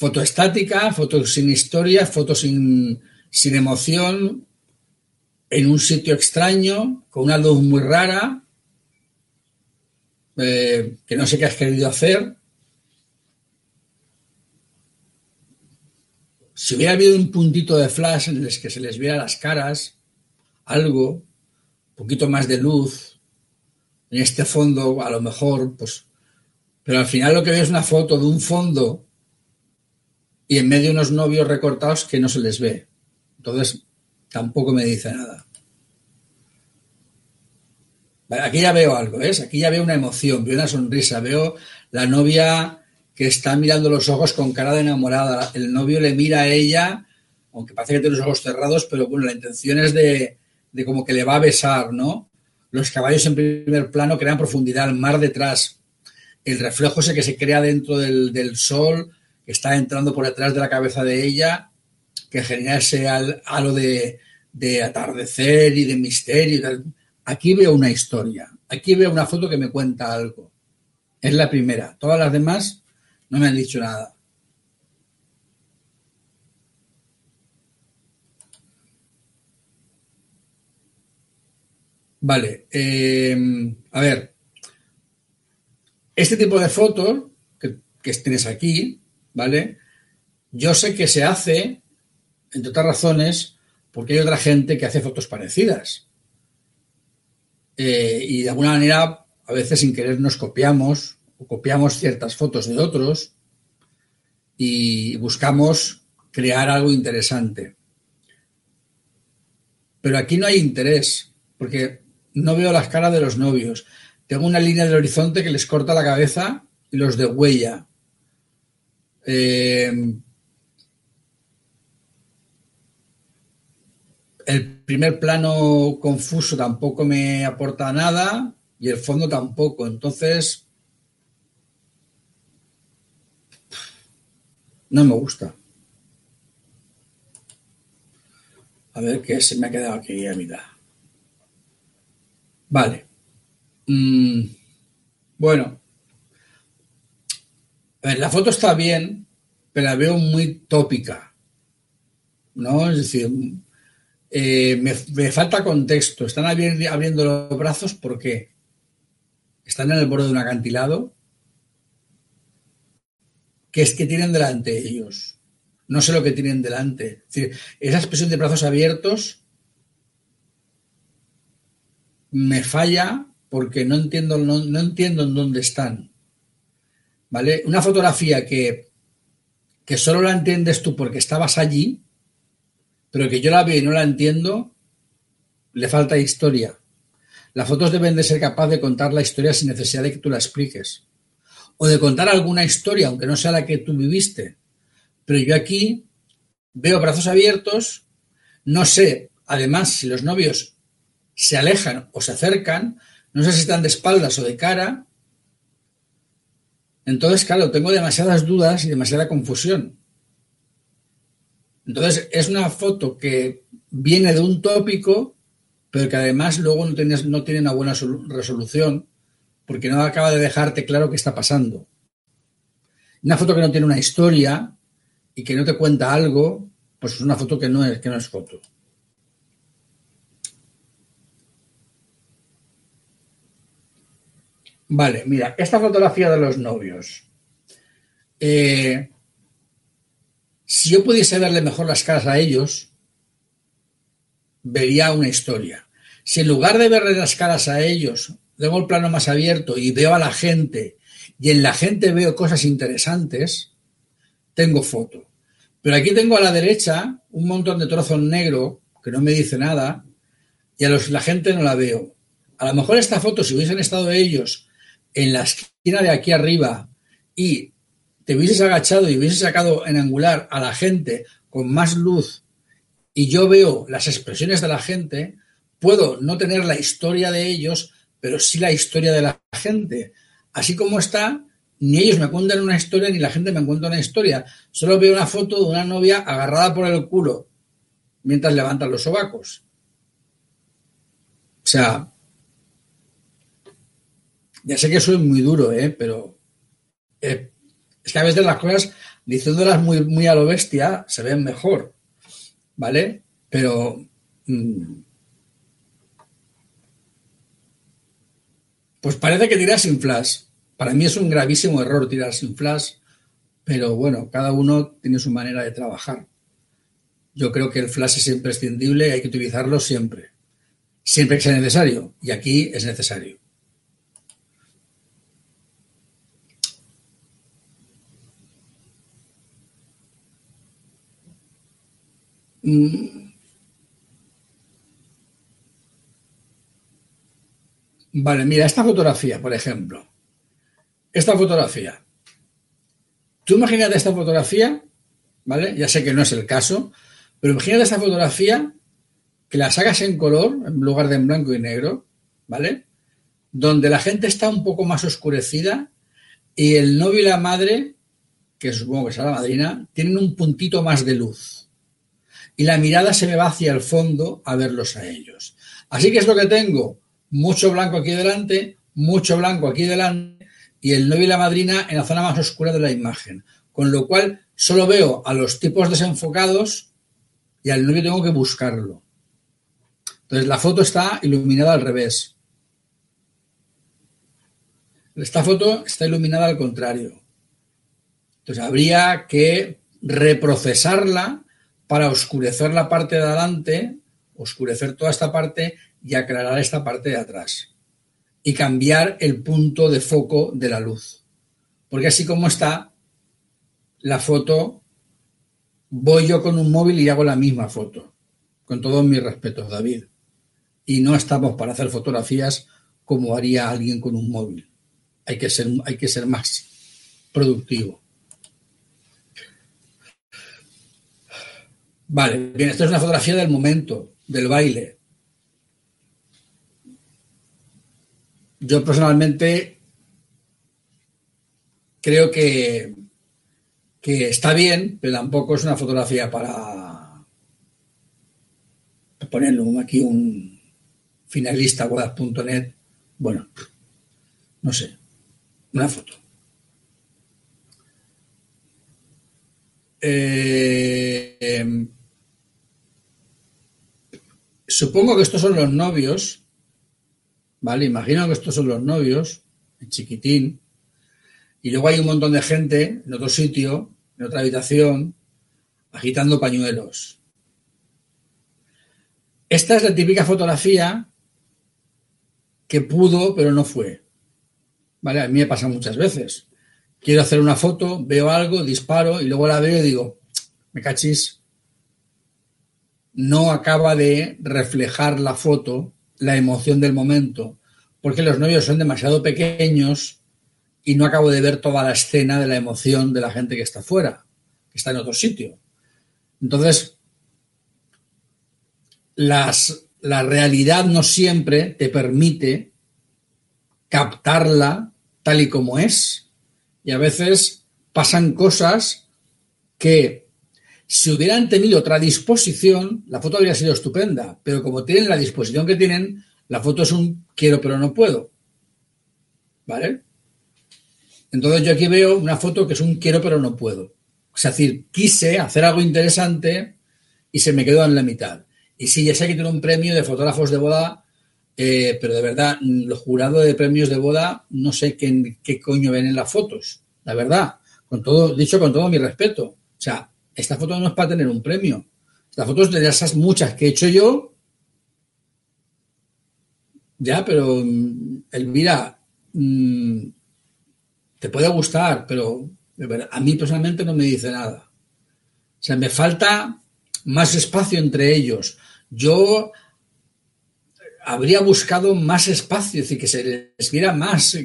Speaker 1: foto estática, foto sin historia, foto sin, sin emoción, en un sitio extraño, con una luz muy rara, eh, que no sé qué has querido hacer. Si hubiera habido un puntito de flash en el que se les viera las caras, algo, un poquito más de luz, en este fondo, a lo mejor, pues. Pero al final lo que veo es una foto de un fondo y en medio unos novios recortados que no se les ve. Entonces, tampoco me dice nada. Aquí ya veo algo, ¿ves? Aquí ya veo una emoción, veo una sonrisa, veo la novia que está mirando los ojos con cara de enamorada. El novio le mira a ella, aunque parece que tiene los ojos cerrados, pero bueno, la intención es de, como que le va a besar, ¿no? Los caballos en primer plano crean profundidad, el mar detrás, el reflejo ese que se crea dentro del, sol, que está entrando por detrás de la cabeza de ella, que genera ese halo de, de atardecer y de misterio. Aquí veo una historia, aquí veo una foto que me cuenta algo. Es la primera. Todas las demás no me han dicho nada. Vale, em, a ver, este tipo de fotos que, que, tienes aquí, ¿vale? Yo sé que se hace, entre otras razones, porque hay otra gente que hace fotos parecidas. Eh, y de alguna manera a veces sin querer nos copiamos o copiamos ciertas fotos de otros y buscamos crear algo interesante. Pero aquí no hay interés, porque no veo las caras de los novios. Tengo una línea del horizonte que les corta la cabeza y los de huella. Eh, El primer plano confuso tampoco me aporta nada y el fondo tampoco. Entonces, no me gusta. A ver qué se me ha quedado aquí a mitad. Vale. Mm, bueno. La foto está bien, pero la veo muy tópica. ¿No? Es decir, eh, me, falta contexto. Están abriendo los brazos porque están en el borde de un acantilado. ¿Qué es que tienen delante ellos? No sé lo que tienen delante. esa expresión de brazos abiertos me falla porque no entiendo, no, entiendo en dónde están. ¿Vale? Una fotografía que, que solo la entiendes tú porque estabas allí, pero que yo la veo y no la entiendo, le falta historia. Las fotos deben de ser capaces de contar la historia sin necesidad de que tú la expliques. O de contar alguna historia, aunque no sea la que tú viviste. Pero yo aquí veo brazos abiertos, no sé, además, si los novios se alejan o se acercan, no sé si están de espaldas o de cara. Entonces, claro, tengo demasiadas dudas y demasiada confusión. Entonces, es una foto que viene de un tópico, pero que además luego no no tiene una buena resolución, porque no acaba de dejarte claro qué está pasando. Una foto que no tiene una historia y que no te cuenta algo, pues es una foto que no es, que no es foto. Vale, mira, esta fotografía de los novios. Eh, si yo pudiese verle mejor las caras a ellos, vería una historia. Si en lugar de verle las caras a ellos, tengo el plano más abierto y veo a la gente y en la gente veo cosas interesantes, tengo foto. Pero aquí tengo a la derecha un montón de trozos negros que no me dice nada y a los, la gente no la veo. A lo mejor esta foto, si hubiesen estado ellos en la esquina de aquí arriba y te hubieses agachado y hubieses sacado en angular a la gente con más luz y yo veo las expresiones de la gente, puedo no tener la historia de ellos, pero sí la historia de la gente. Así como está, ni ellos me cuentan una historia ni la gente me cuenta una historia. Solo veo una foto de una novia agarrada por el culo mientras levantan los sobacos. O sea, ya sé que soy muy duro, ¿eh? pero eh, es que a veces las cosas, diciéndolas muy, muy a lo bestia, se ven mejor, ¿vale? Pero... Mm, pues parece que tiras sin flash. Para mí es un gravísimo error tirar sin flash, pero bueno, cada uno tiene su manera de trabajar. Yo creo que el flash es imprescindible y hay que utilizarlo siempre. Siempre que sea necesario. Y aquí es necesario. Vale, mira, esta fotografía, por ejemplo. Esta fotografía. Tú imagínate esta fotografía, ¿vale? Ya sé que no es el caso, pero imagínate esta fotografía que la sacas en color en lugar de en blanco y negro, ¿vale? Donde la gente está un poco más oscurecida y el novio y la madre, que supongo que será la madrina, tienen un puntito más de luz y la mirada se me va hacia el fondo a verlos a ellos. Así que es lo que tengo, mucho blanco aquí delante, mucho blanco aquí delante y el novio y la madrina en la zona más oscura de la imagen. Con lo cual solo veo a los tipos desenfocados y al novio tengo que buscarlo. Entonces la foto está iluminada al revés. Esta foto está iluminada al contrario. Entonces habría que reprocesarla para oscurecer la parte de adelante, oscurecer toda esta parte y aclarar esta parte de atrás. Y cambiar el punto de foco de la luz. Porque así como está la foto, voy yo con un móvil y hago la misma foto. Con todos mis respetos, David. Y no estamos para hacer fotografías como haría alguien con un móvil. Hay que ser, hay que ser más productivo. Vale, bien, esto es una fotografía del momento, del baile. Yo personalmente creo que, que está bien, pero tampoco es una fotografía para ponerlo aquí un finalista web.net. Bueno, no sé, una foto. Eh, Supongo que estos son los novios, ¿vale? Imagino que estos son los novios, en chiquitín, y luego hay un montón de gente en otro sitio, en otra habitación, agitando pañuelos. Esta es la típica fotografía que pudo, pero no fue. ¿Vale? A mí me pasa muchas veces quiero hacer una foto, veo algo, disparo y luego la veo y digo, me cachis, no acaba de reflejar la foto la emoción del momento, porque los novios son demasiado pequeños y no acabo de ver toda la escena de la emoción de la gente que está fuera, que está en otro sitio. Entonces, las, la realidad no siempre te permite captarla tal y como es. Y a veces pasan cosas que si hubieran tenido otra disposición, la foto habría sido estupenda, pero como tienen la disposición que tienen, la foto es un quiero pero no puedo. ¿Vale? Entonces yo aquí veo una foto que es un quiero pero no puedo. Es decir, quise hacer algo interesante y se me quedó en la mitad. Y sí, ya sé que tiene un premio de fotógrafos de boda, eh, pero de verdad, los jurados de premios de boda no sé qué, qué coño ven en las fotos. La verdad, con todo, dicho con todo mi respeto. O sea, esta foto no es para tener un premio. Esta foto es de esas muchas que he hecho yo. Ya, pero mm, Elvira, mmm, te puede gustar, pero a mí personalmente no me dice nada. O sea, me falta más espacio entre ellos. Yo habría buscado más espacio, es decir, que se les viera más.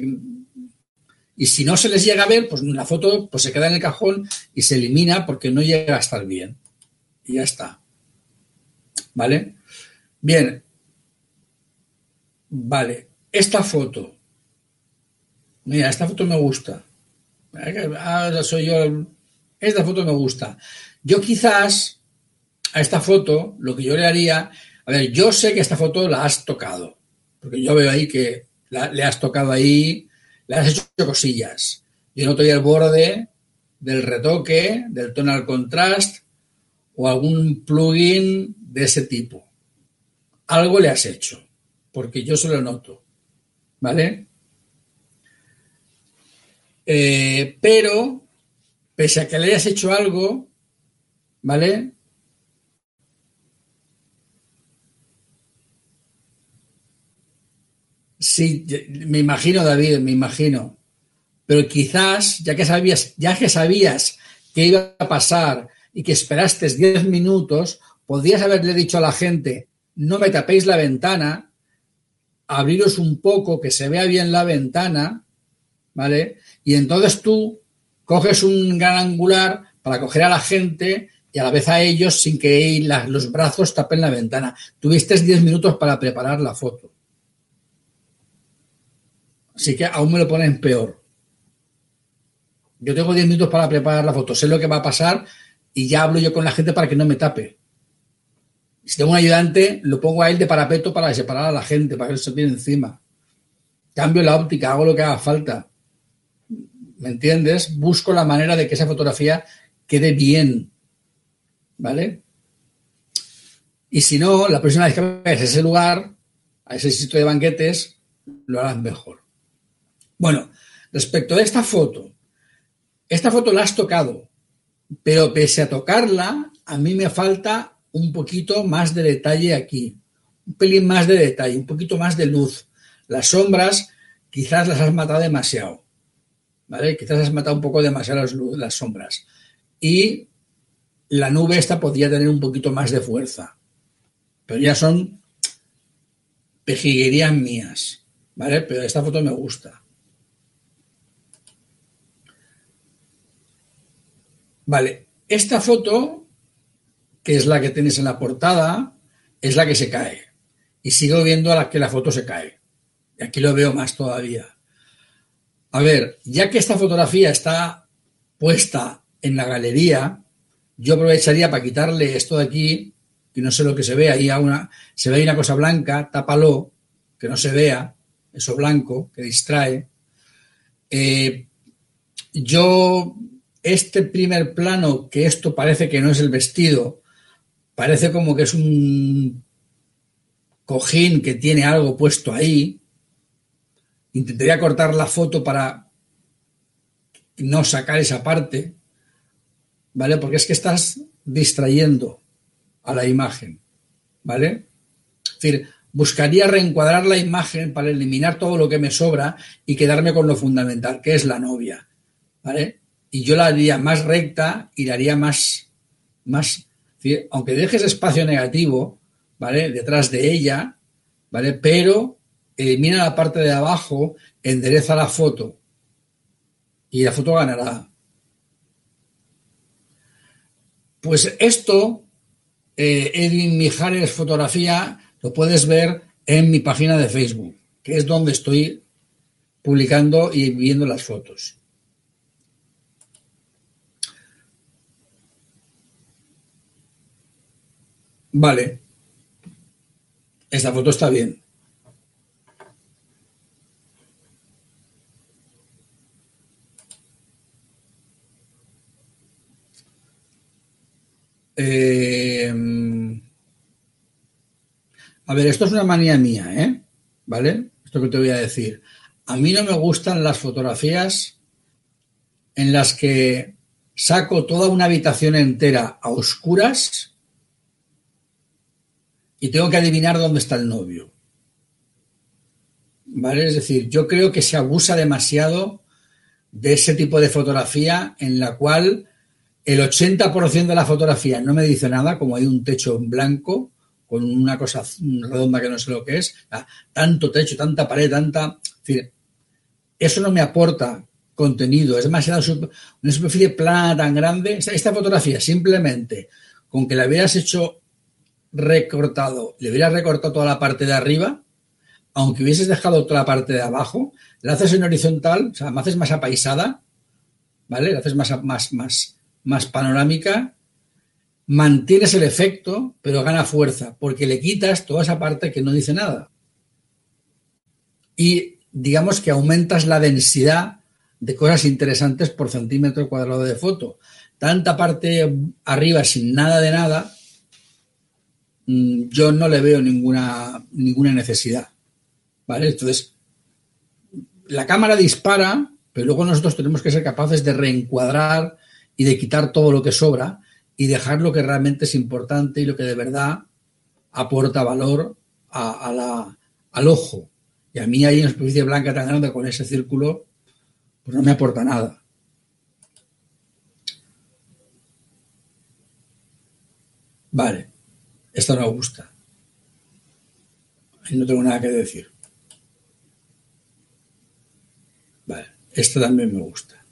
Speaker 1: Y si no se les llega a ver, pues la foto pues se queda en el cajón y se elimina porque no llega a estar bien. Y ya está. ¿Vale? Bien. Vale. Esta foto. Mira, esta foto me gusta. Ahora soy yo. Esta foto me gusta. Yo quizás a esta foto lo que yo le haría a ver, yo sé que esta foto la has tocado, porque yo veo ahí que le has tocado ahí, le has hecho cosillas. Yo noto ahí el borde del retoque, del tonal contrast o algún plugin de ese tipo. Algo le has hecho, porque yo se lo noto. ¿Vale? Eh, pero, pese a que le hayas hecho algo, ¿vale? Sí, me imagino, David, me imagino. Pero quizás, ya que sabías, ya que sabías que iba a pasar y que esperaste 10 minutos, podrías haberle dicho a la gente, no me tapéis la ventana, abriros un poco, que se vea bien la ventana, ¿vale? Y entonces tú coges un gran angular para coger a la gente y a la vez a ellos sin que los brazos tapen la ventana. Tuviste 10 minutos para preparar la foto. Así que aún me lo ponen peor. Yo tengo 10 minutos para preparar la foto, sé lo que va a pasar y ya hablo yo con la gente para que no me tape. Si tengo un ayudante, lo pongo a él de parapeto para separar a la gente, para que no se viene encima. Cambio la óptica, hago lo que haga falta. ¿Me entiendes? Busco la manera de que esa fotografía quede bien. ¿Vale? Y si no, la próxima vez que vayas a ese lugar, a ese sitio de banquetes, lo harás mejor. Bueno, respecto a esta foto, esta foto la has tocado, pero pese a tocarla, a mí me falta un poquito más de detalle aquí, un pelín más de detalle, un poquito más de luz. Las sombras quizás las has matado demasiado, ¿vale? Quizás has matado un poco demasiado las, las sombras. Y la nube esta podría tener un poquito más de fuerza, pero ya son pejiguerías mías, ¿vale? Pero esta foto me gusta. Vale, esta foto, que es la que tienes en la portada, es la que se cae. Y sigo viendo a la que la foto se cae. Y aquí lo veo más todavía. A ver, ya que esta fotografía está puesta en la galería, yo aprovecharía para quitarle esto de aquí, que no sé lo que se ve, ahí una, se ve ahí una cosa blanca, tápalo, que no se vea, eso blanco, que distrae. Eh, yo este primer plano, que esto parece que no es el vestido, parece como que es un cojín que tiene algo puesto ahí. Intentaría cortar la foto para no sacar esa parte, ¿vale? Porque es que estás distrayendo a la imagen, ¿vale? Es decir, buscaría reencuadrar la imagen para eliminar todo lo que me sobra y quedarme con lo fundamental, que es la novia. ¿vale? Y yo la haría más recta y la haría más, más, aunque dejes espacio negativo, ¿vale? Detrás de ella, ¿vale? Pero elimina la parte de abajo, endereza la foto y la foto ganará. Pues esto, eh, Edwin Mijares Fotografía, lo puedes ver en mi página de Facebook, que es donde estoy publicando y viendo las fotos. Vale. Esta foto está bien. Eh, a ver, esto es una manía mía, ¿eh? ¿Vale? Esto que te voy a decir. A mí no me gustan las fotografías en las que saco toda una habitación entera a oscuras y tengo que adivinar dónde está el novio. ¿Vale? Es decir, yo creo que se abusa demasiado de ese tipo de fotografía en la cual el 80% de la fotografía no me dice nada, como hay un techo en blanco con una cosa redonda que no sé lo que es, tanto techo, tanta pared, tanta... eso no me aporta contenido, es demasiado una superficie plana tan grande. Esta fotografía simplemente con que la hubieras hecho recortado, le hubieras recortado toda la parte de arriba, aunque hubieses dejado toda la parte de abajo, la haces en horizontal, o sea, me haces más apaisada, ¿vale? La haces más, más, más, más panorámica, mantienes el efecto, pero gana fuerza, porque le quitas toda esa parte que no dice nada. Y digamos que aumentas la densidad de cosas interesantes por centímetro cuadrado de foto. Tanta parte arriba sin nada de nada, yo no le veo ninguna, ninguna necesidad. ¿Vale? Entonces, la cámara dispara, pero luego nosotros tenemos que ser capaces de reencuadrar y de quitar todo lo que sobra y dejar lo que realmente es importante y lo que de verdad aporta valor a, la, al ojo. Y a mí hay una superficie blanca tan grande con ese círculo, pues no me aporta nada. Vale, esto no me gusta. Y no tengo nada que decir. Vale, esto también me gusta.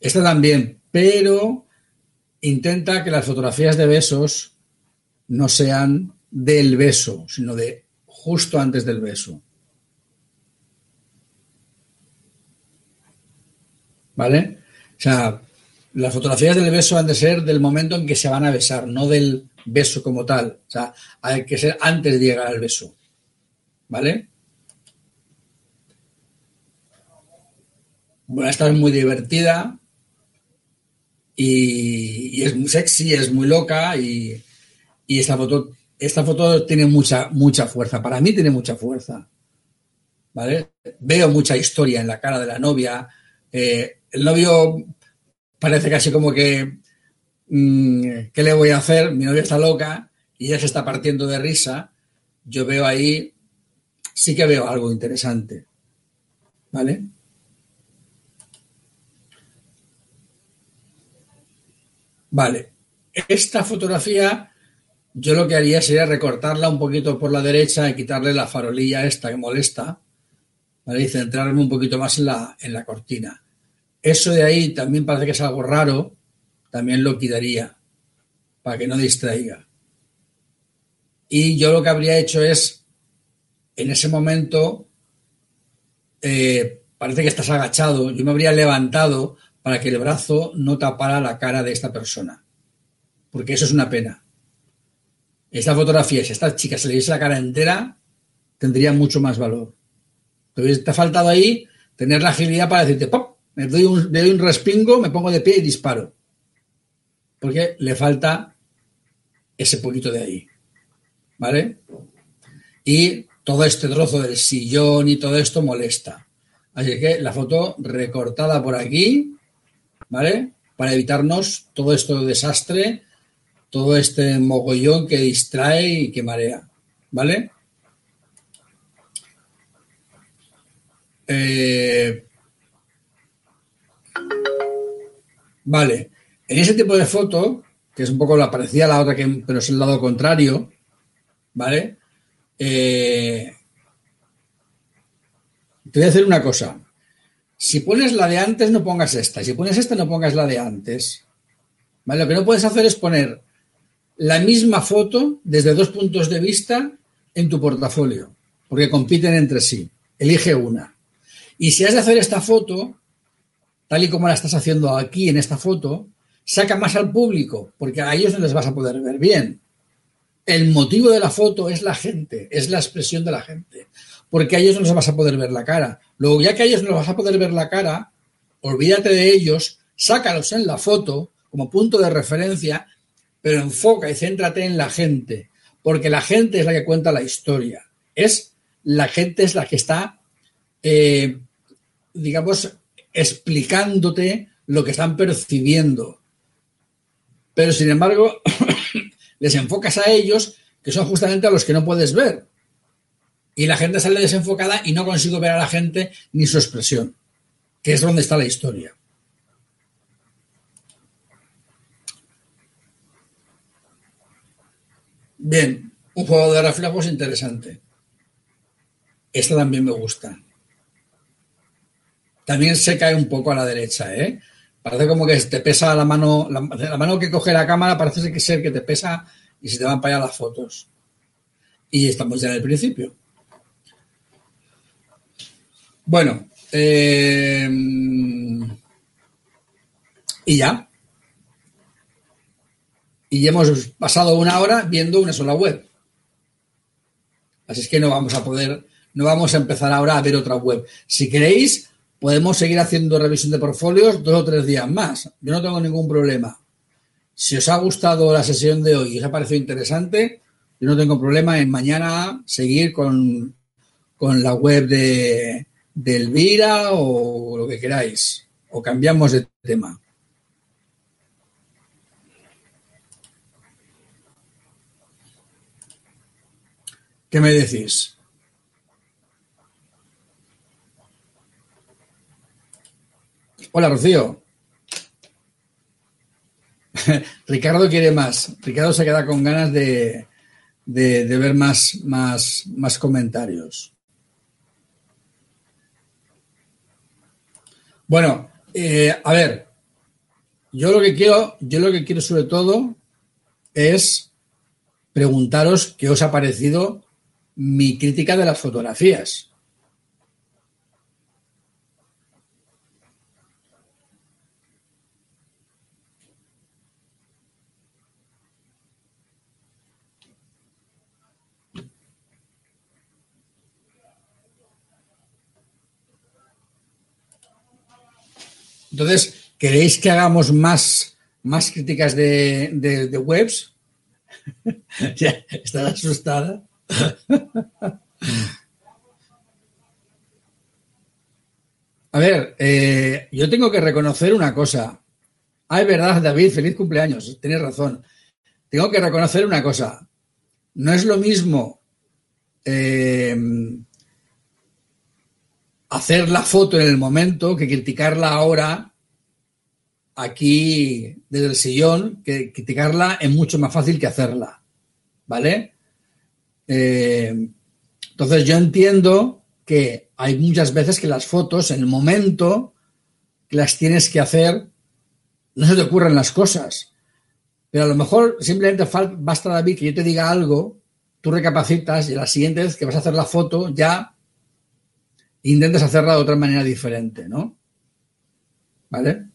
Speaker 1: Esta también, pero intenta que las fotografías de besos no sean del beso, sino de justo antes del beso. ¿Vale? O sea, las fotografías del beso han de ser del momento en que se van a besar, no del beso como tal. O sea, hay que ser antes de llegar al beso. ¿Vale? Bueno, esta es muy divertida y, es muy sexy, es muy loca y, esta foto esta foto tiene mucha mucha fuerza. Para mí tiene mucha fuerza. ¿Vale? Veo mucha historia en la cara de la novia. Eh, el novio parece casi como que mm, ¿qué le voy a hacer? Mi novia está loca y ella se está partiendo de risa. Yo veo ahí, sí que veo algo interesante. ¿Vale? Vale, esta fotografía yo lo que haría sería recortarla un poquito por la derecha y quitarle la farolilla esta que molesta, ¿vale? Y centrarme un poquito más en la, en la cortina. Eso de ahí también parece que es algo raro, también lo quitaría para que no distraiga. Y yo lo que habría hecho es, en ese momento, eh, parece que estás agachado, yo me habría levantado para que el brazo no tapara la cara de esta persona. Porque eso es una pena. Esta fotografía, si a esta chica se le diese la cara entera, tendría mucho más valor. Te ha faltado ahí tener la agilidad para decirte, ¡pop! Me doy un, doy un respingo, me pongo de pie y disparo. Porque le falta ese poquito de ahí. ¿Vale? Y todo este trozo del sillón y todo esto molesta. Así que la foto recortada por aquí ¿vale? Para evitarnos todo esto de desastre, todo este mogollón que distrae y que marea, ¿vale? eh, vale, en ese tipo de foto, que es un poco la parecida a la otra, que, pero es el lado contrario, ¿vale? Eh, te voy a decir una cosa. Si pones la de antes, no pongas esta. Si pones esta, no pongas la de antes. Lo que no puedes hacer es poner la misma foto desde dos puntos de vista en tu portafolio, porque compiten entre sí. Elige una. Y si has de hacer esta foto, tal y como la estás haciendo aquí en esta foto, saca más al público, porque a ellos no les vas a poder ver bien. El motivo de la foto es la gente, es la expresión de la gente, porque a ellos no les vas a poder ver la cara. Luego, ya que a ellos no les vas a poder ver la cara, olvídate de ellos, sácalos en la foto como punto de referencia, pero enfoca y céntrate en la gente, porque la gente es la que cuenta la historia. Es la gente es la que está, eh, digamos, explicándote lo que están percibiendo. Pero sin embargo, les enfocas a ellos, que son justamente a los que no puedes ver. Y la gente sale desenfocada y no consigo ver a la gente ni su expresión, que es donde está la historia. Bien, un juego de reflejos interesante. Esta también me gusta. También se cae un poco a la derecha, ¿eh? Parece como que te pesa la mano, la, mano que coge la cámara parece que ser que te pesa y se te van para allá las fotos. Y estamos ya en el principio. Bueno, eh, y ya. Y hemos pasado una hora viendo una sola web. Así es que no vamos a poder, no vamos a empezar ahora a ver otra web. Si queréis, podemos seguir haciendo revisión de portfolios dos o tres días más. Yo no tengo ningún problema. Si os ha gustado la sesión de hoy y os ha parecido interesante, yo no tengo problema en mañana seguir con, con la web de, de Elvira o lo que queráis. O cambiamos de tema. ¿Qué me decís? Hola, Rocío. Ricardo quiere más. Ricardo se queda con ganas de, ver más, más, más comentarios. Bueno, eh, a ver, yo lo que quiero, yo lo que quiero sobre todo es preguntaros qué os ha parecido mi crítica de las fotografías. Entonces, ¿queréis que hagamos más, más críticas de, webs? ya, ¿Estás asustada? A ver, eh, yo tengo que reconocer una cosa. Ah, es verdad, David, feliz cumpleaños, tienes razón. Tengo que reconocer una cosa. No es lo mismo eh, hacer la foto en el momento que criticarla ahora aquí desde el sillón, que criticarla es mucho más fácil que hacerla. ¿Vale? Eh, entonces yo entiendo que hay muchas veces que las fotos, en el momento que las tienes que hacer, no se te ocurren las cosas. Pero a lo mejor simplemente basta, David, que yo te diga algo, tú recapacitas y la siguiente vez que vas a hacer la foto ya intentes hacerla de otra manera diferente, ¿no? ¿Vale?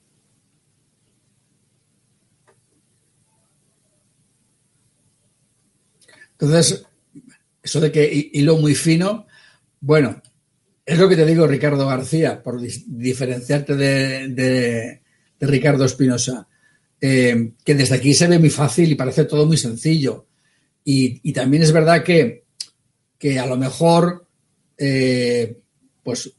Speaker 1: Entonces, eso de que hilo muy fino, bueno, es lo que te digo, Ricardo García, por diferenciarte de, Ricardo Espinosa, eh, que desde aquí se ve muy fácil y parece todo muy sencillo. Y, también es verdad que, a lo mejor, eh, pues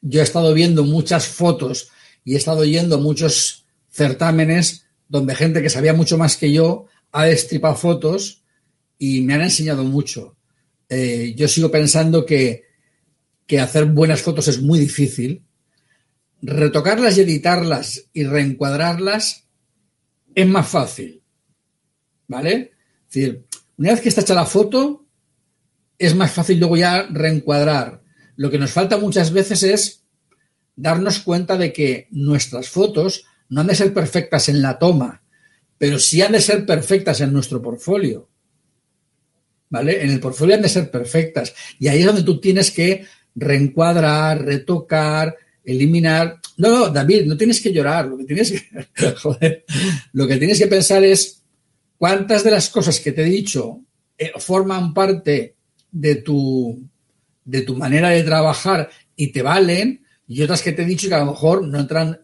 Speaker 1: yo he estado viendo muchas fotos y he estado yendo muchos certámenes donde gente que sabía mucho más que yo ha destripado fotos y me han enseñado mucho. Eh, yo sigo pensando que, que hacer buenas fotos es muy difícil, retocarlas y editarlas y reencuadrarlas es más fácil. ¿Vale? Es decir, una vez que está hecha la foto, es más fácil luego ya reencuadrar. Lo que nos falta muchas veces es darnos cuenta de que nuestras fotos no han de ser perfectas en la toma, pero sí han de ser perfectas en nuestro portfolio. ¿Vale? En el portfolio han de ser perfectas. Y ahí es donde tú tienes que reencuadrar, retocar, eliminar. No, no, David, no tienes que llorar. Lo que tienes que, joder, lo que tienes que pensar es cuántas de las cosas que te he dicho eh, forman parte de tu, de tu manera de trabajar y te valen, y otras que te he dicho que a lo mejor no entran,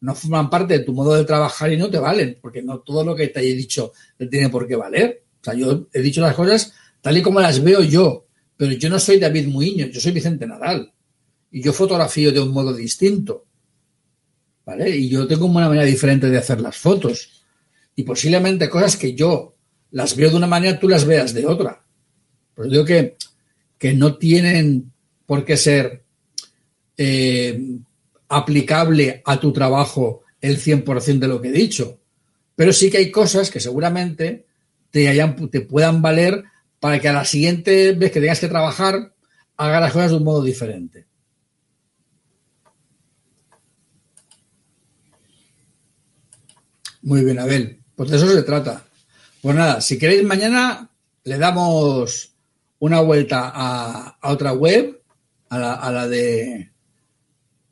Speaker 1: no forman parte de tu modo de trabajar y no te valen, porque no todo lo que te he dicho te tiene por qué valer. O sea, yo he dicho las cosas tal y como las veo yo, pero yo no soy David Muiño, yo soy Vicente Nadal. Y yo fotografío de un modo distinto. ¿Vale? Y yo tengo una manera diferente de hacer las fotos. Y posiblemente cosas que yo las veo de una manera, tú las veas de otra. Pues digo que, que no tienen por qué ser eh, aplicable a tu trabajo el 100% de lo que he dicho. Pero sí que hay cosas que seguramente te, hayan, te puedan valer para que a la siguiente vez que tengas que trabajar hagas las cosas de un modo diferente. Muy bien, Abel. Pues de eso se trata. Pues nada, si queréis mañana le damos una vuelta a, otra web, a la, de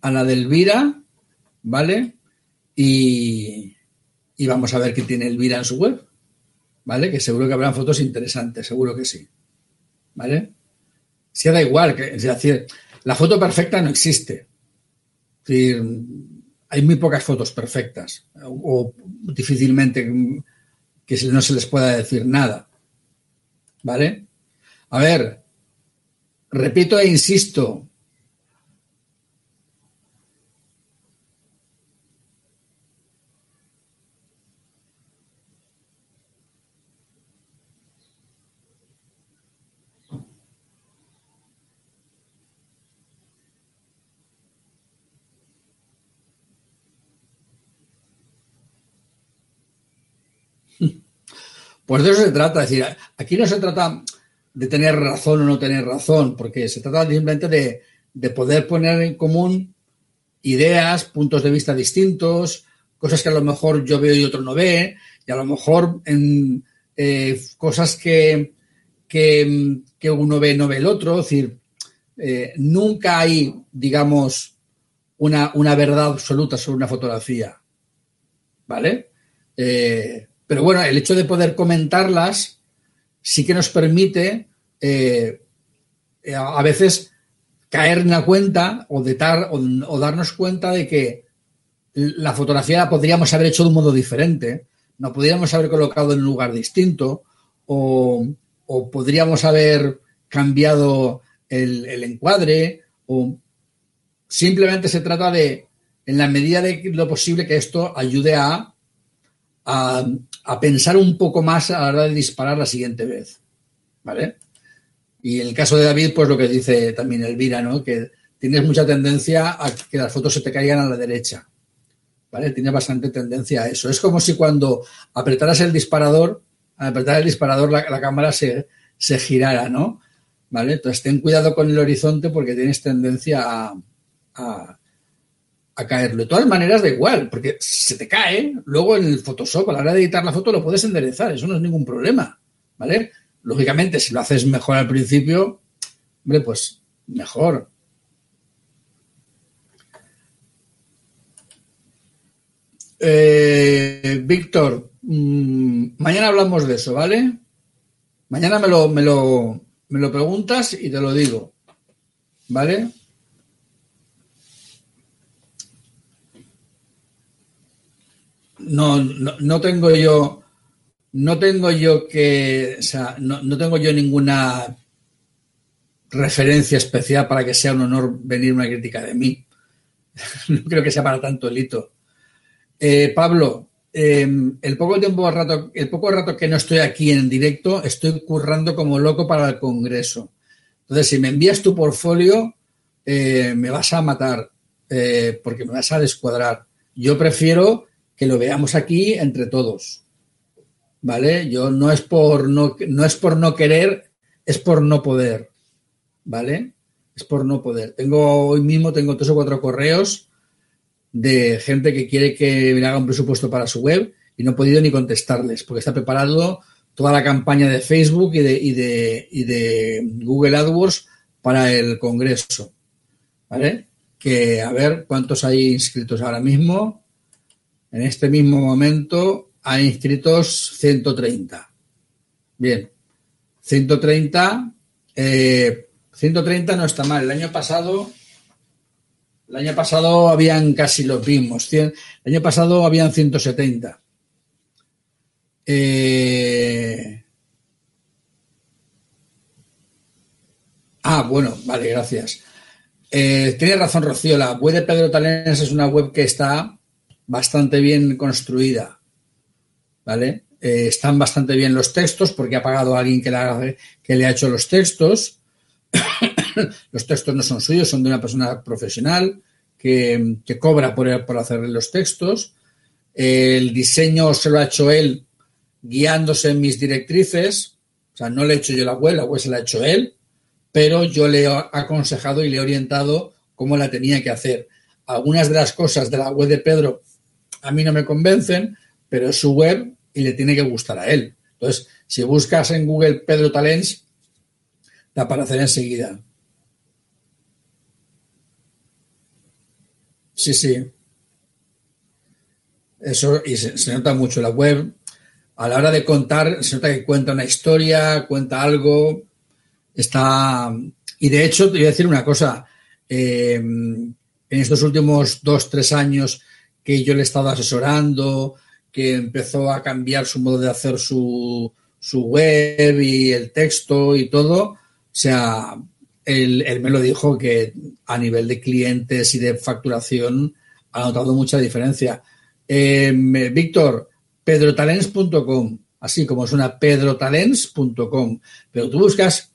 Speaker 1: a la de Elvira, ¿vale? Y, y vamos a ver qué tiene Elvira en su web, ¿vale? Que seguro que habrán fotos interesantes, seguro que sí, ¿vale? Si da igual, que, es decir, la foto perfecta no existe. Es decir, hay muy pocas fotos perfectas o, difícilmente que no se les pueda decir nada, ¿vale? A ver, repito e insisto, Pues de eso se trata. Es decir, aquí no se trata de tener razón o no tener razón, porque se trata simplemente de, poder poner en común ideas, puntos de vista distintos, cosas que a lo mejor yo veo y otro no ve, y a lo mejor en eh, cosas que, que, uno ve no ve el otro. Es decir, eh, nunca hay, digamos, una, una, verdad absoluta sobre una fotografía. ¿Vale? Eh, pero bueno, el hecho de poder comentarlas sí que nos permite eh, a veces caer en la cuenta o, o, darnos cuenta de que la fotografía la podríamos haber hecho de un modo diferente, no podríamos haber colocado en un lugar distinto o, podríamos haber cambiado el, el, encuadre o simplemente se trata de, en la medida de lo posible, que esto ayude a a, pensar un poco más a la hora de disparar la siguiente vez. ¿Vale? Y en el caso de David, pues lo que dice también Elvira, ¿no? Que tienes mucha tendencia a que las fotos se te caigan a la derecha. ¿Vale? Tienes bastante tendencia a eso. Es como si cuando apretaras el disparador, al apretar el disparador la, cámara se, se, girara, ¿no? ¿Vale? Entonces ten cuidado con el horizonte porque tienes tendencia a, a caerlo. De todas maneras, da igual, porque se te cae, luego en el Photoshop, a la hora de editar la foto, lo puedes enderezar, eso no es ningún problema, ¿vale? Lógicamente, si lo haces mejor al principio, hombre, pues mejor. Eh, Víctor, mm, mañana hablamos de eso, ¿vale? Mañana me lo, me lo, me lo preguntas y te lo digo, ¿vale? No, no, tengo yo, no tengo yo que, o sea, no, tengo yo ninguna referencia especial para que sea un honor venir una crítica de mí. no creo que sea para tanto el hito. Eh, Pablo, em, el poco tiempo rato, el poco rato que no estoy aquí en directo, estoy currando como loco para el congreso. Entonces, si me envías tu portfolio, eh, me vas a matar eh, porque me vas a descuadrar. Yo prefiero que lo veamos aquí entre todos. ¿Vale? Yo no es por no, no es por no querer, es por no poder. ¿Vale? Es por no poder. Tengo hoy mismo tengo tres o cuatro correos de gente que quiere que me haga un presupuesto para su web y no he podido ni contestarles porque está preparado toda la campaña de Facebook y de, y de, y de Google AdWords para el Congreso. ¿Vale? Que a ver cuántos hay inscritos ahora mismo. En este mismo momento hay inscritos 130. Bien, 130. 130 eh, no está mal. El año pasado, el año pasado habían casi los mismos. el año pasado habían 170. Eh, ah, bueno, vale, gracias. Eh, tiene razón, Rocío. La web de Pedro Talens es una web que está bastante bien construida. ¿Vale? Eh, están bastante bien los textos porque ha pagado a alguien que le, ha hecho los textos. los textos no son suyos, son de una persona profesional que, cobra por, por hacerle los textos. El diseño se lo ha hecho él guiándose en mis directrices. O sea, no le he hecho yo la web, la web se la ha hecho él pero yo le he aconsejado y le he orientado cómo la tenía que hacer. Algunas de las cosas de la web de Pedro a mí no me convencen, pero es su web y le tiene que gustar a él. Entonces, si buscas en Google Pedro Talents, te aparecerá enseguida. Sí, sí. Eso, y se, nota mucho la web. A la hora de contar, se nota que cuenta una historia, cuenta algo, Está. Y de hecho, te voy a decir una cosa. Eh, en estos últimos dos, tres años que yo le he estado asesorando, que empezó a cambiar su modo de hacer su, su web y el texto y todo, o sea, él, me lo dijo que a nivel de clientes y de facturación ha notado mucha diferencia. Eh, Víctor, pedrotalens.com, así como suena pedrotalens.com, pero tú buscas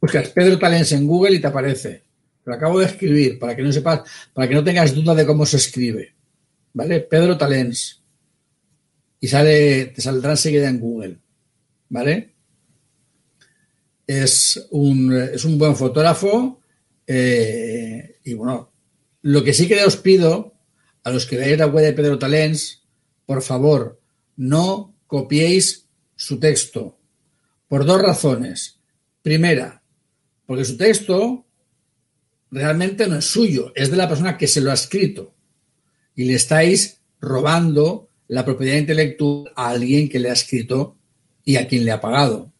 Speaker 1: Buscas Pedro Talens en Google y te aparece. Lo acabo de escribir para que no sepas, para que no tengas duda de cómo se escribe. ¿Vale? Pedro Talens. Y sale, te saldrá enseguida en Google. ¿Vale? Es un, es un buen fotógrafo. Eh, y bueno, lo que sí que os pido a los que veáis la web de Pedro Talens, por favor, no copiéis su texto. Por dos razones. Primera, porque su texto realmente no es suyo, es de la persona que se lo ha escrito. Y le estáis robando la propiedad intelectual a alguien que le ha escrito y a quien le ha pagado.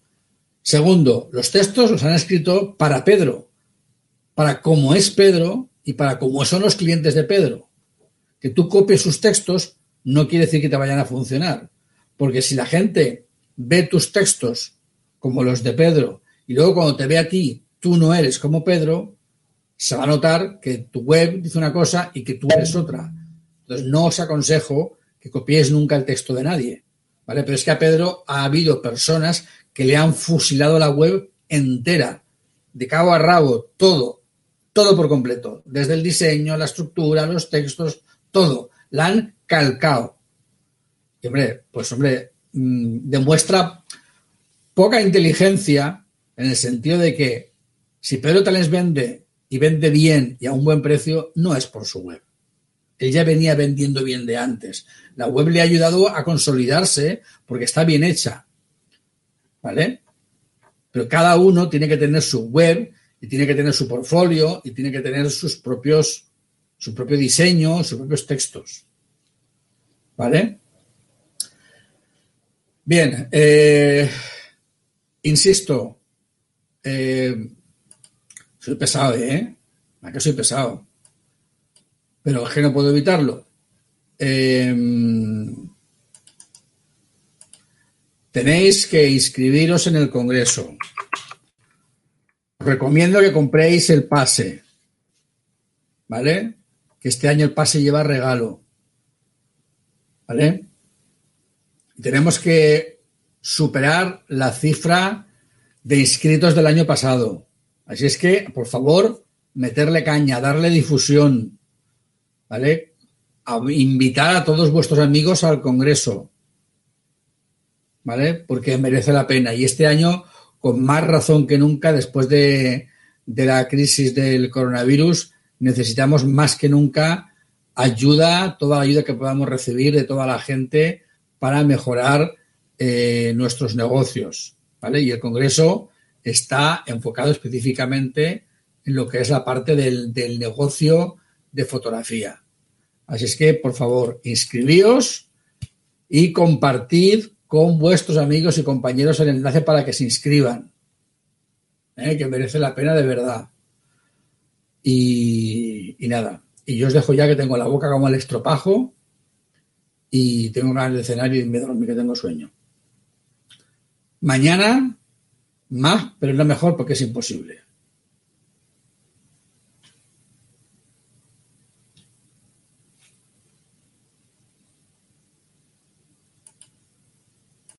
Speaker 1: Segundo, los textos los han escrito para Pedro, para cómo es Pedro y para cómo son los clientes de Pedro. Que tú copies sus textos no quiere decir que te vayan a funcionar. Porque si la gente ve tus textos como los de Pedro y luego cuando te ve a ti tú no eres como Pedro, se va a notar que tu web dice una cosa y que tú eres otra. Entonces, no os aconsejo que copiéis nunca el texto de nadie. ¿Vale? Pero es que a Pedro ha habido personas que le han fusilado la web entera, de cabo a rabo, todo, todo por completo, desde el diseño, la estructura, los textos, todo, la han calcado. Y hombre, pues hombre, mm, demuestra poca inteligencia en el sentido de que si Pedro Talens vende y vende bien y a un buen precio, no es por su web. Él ya venía vendiendo bien de antes. La web le ha ayudado a consolidarse porque está bien hecha. ¿Vale? Pero cada uno tiene que tener su web y tiene que tener su portfolio y tiene que tener sus propios, su propio diseño, sus propios textos. ¿Vale? Bien, eh, insisto, eh, soy pesado, ¿eh? ¿A soy pesado? Pero es que no puedo evitarlo. Em, tenéis que inscribiros en el Congreso. Os recomiendo que compréis el pase. ¿Vale? Que este año el pase lleva regalo. ¿Vale? tenemos que superar la cifra de inscritos del año pasado. Así es que, por favor, meterle caña, darle difusión, ¿vale? invitar a todos vuestros amigos al Congreso, ¿vale? Porque merece la pena. Y este año, con más razón que nunca, después de, la crisis del coronavirus, necesitamos más que nunca ayuda, toda la ayuda que podamos recibir de toda la gente para mejorar eh, nuestros negocios, ¿vale? Y el Congreso está enfocado específicamente en lo que es la parte del, del negocio de fotografía. Así es que, por favor, inscribíos y compartid con vuestros amigos y compañeros el enlace para que se inscriban, ¿eh? que merece la pena de verdad. Y, nada, y yo os dejo ya que tengo la boca como el estropajo y tengo ganas de cenar y me dormir que tengo sueño. Mañana más, pero no mejor porque es imposible.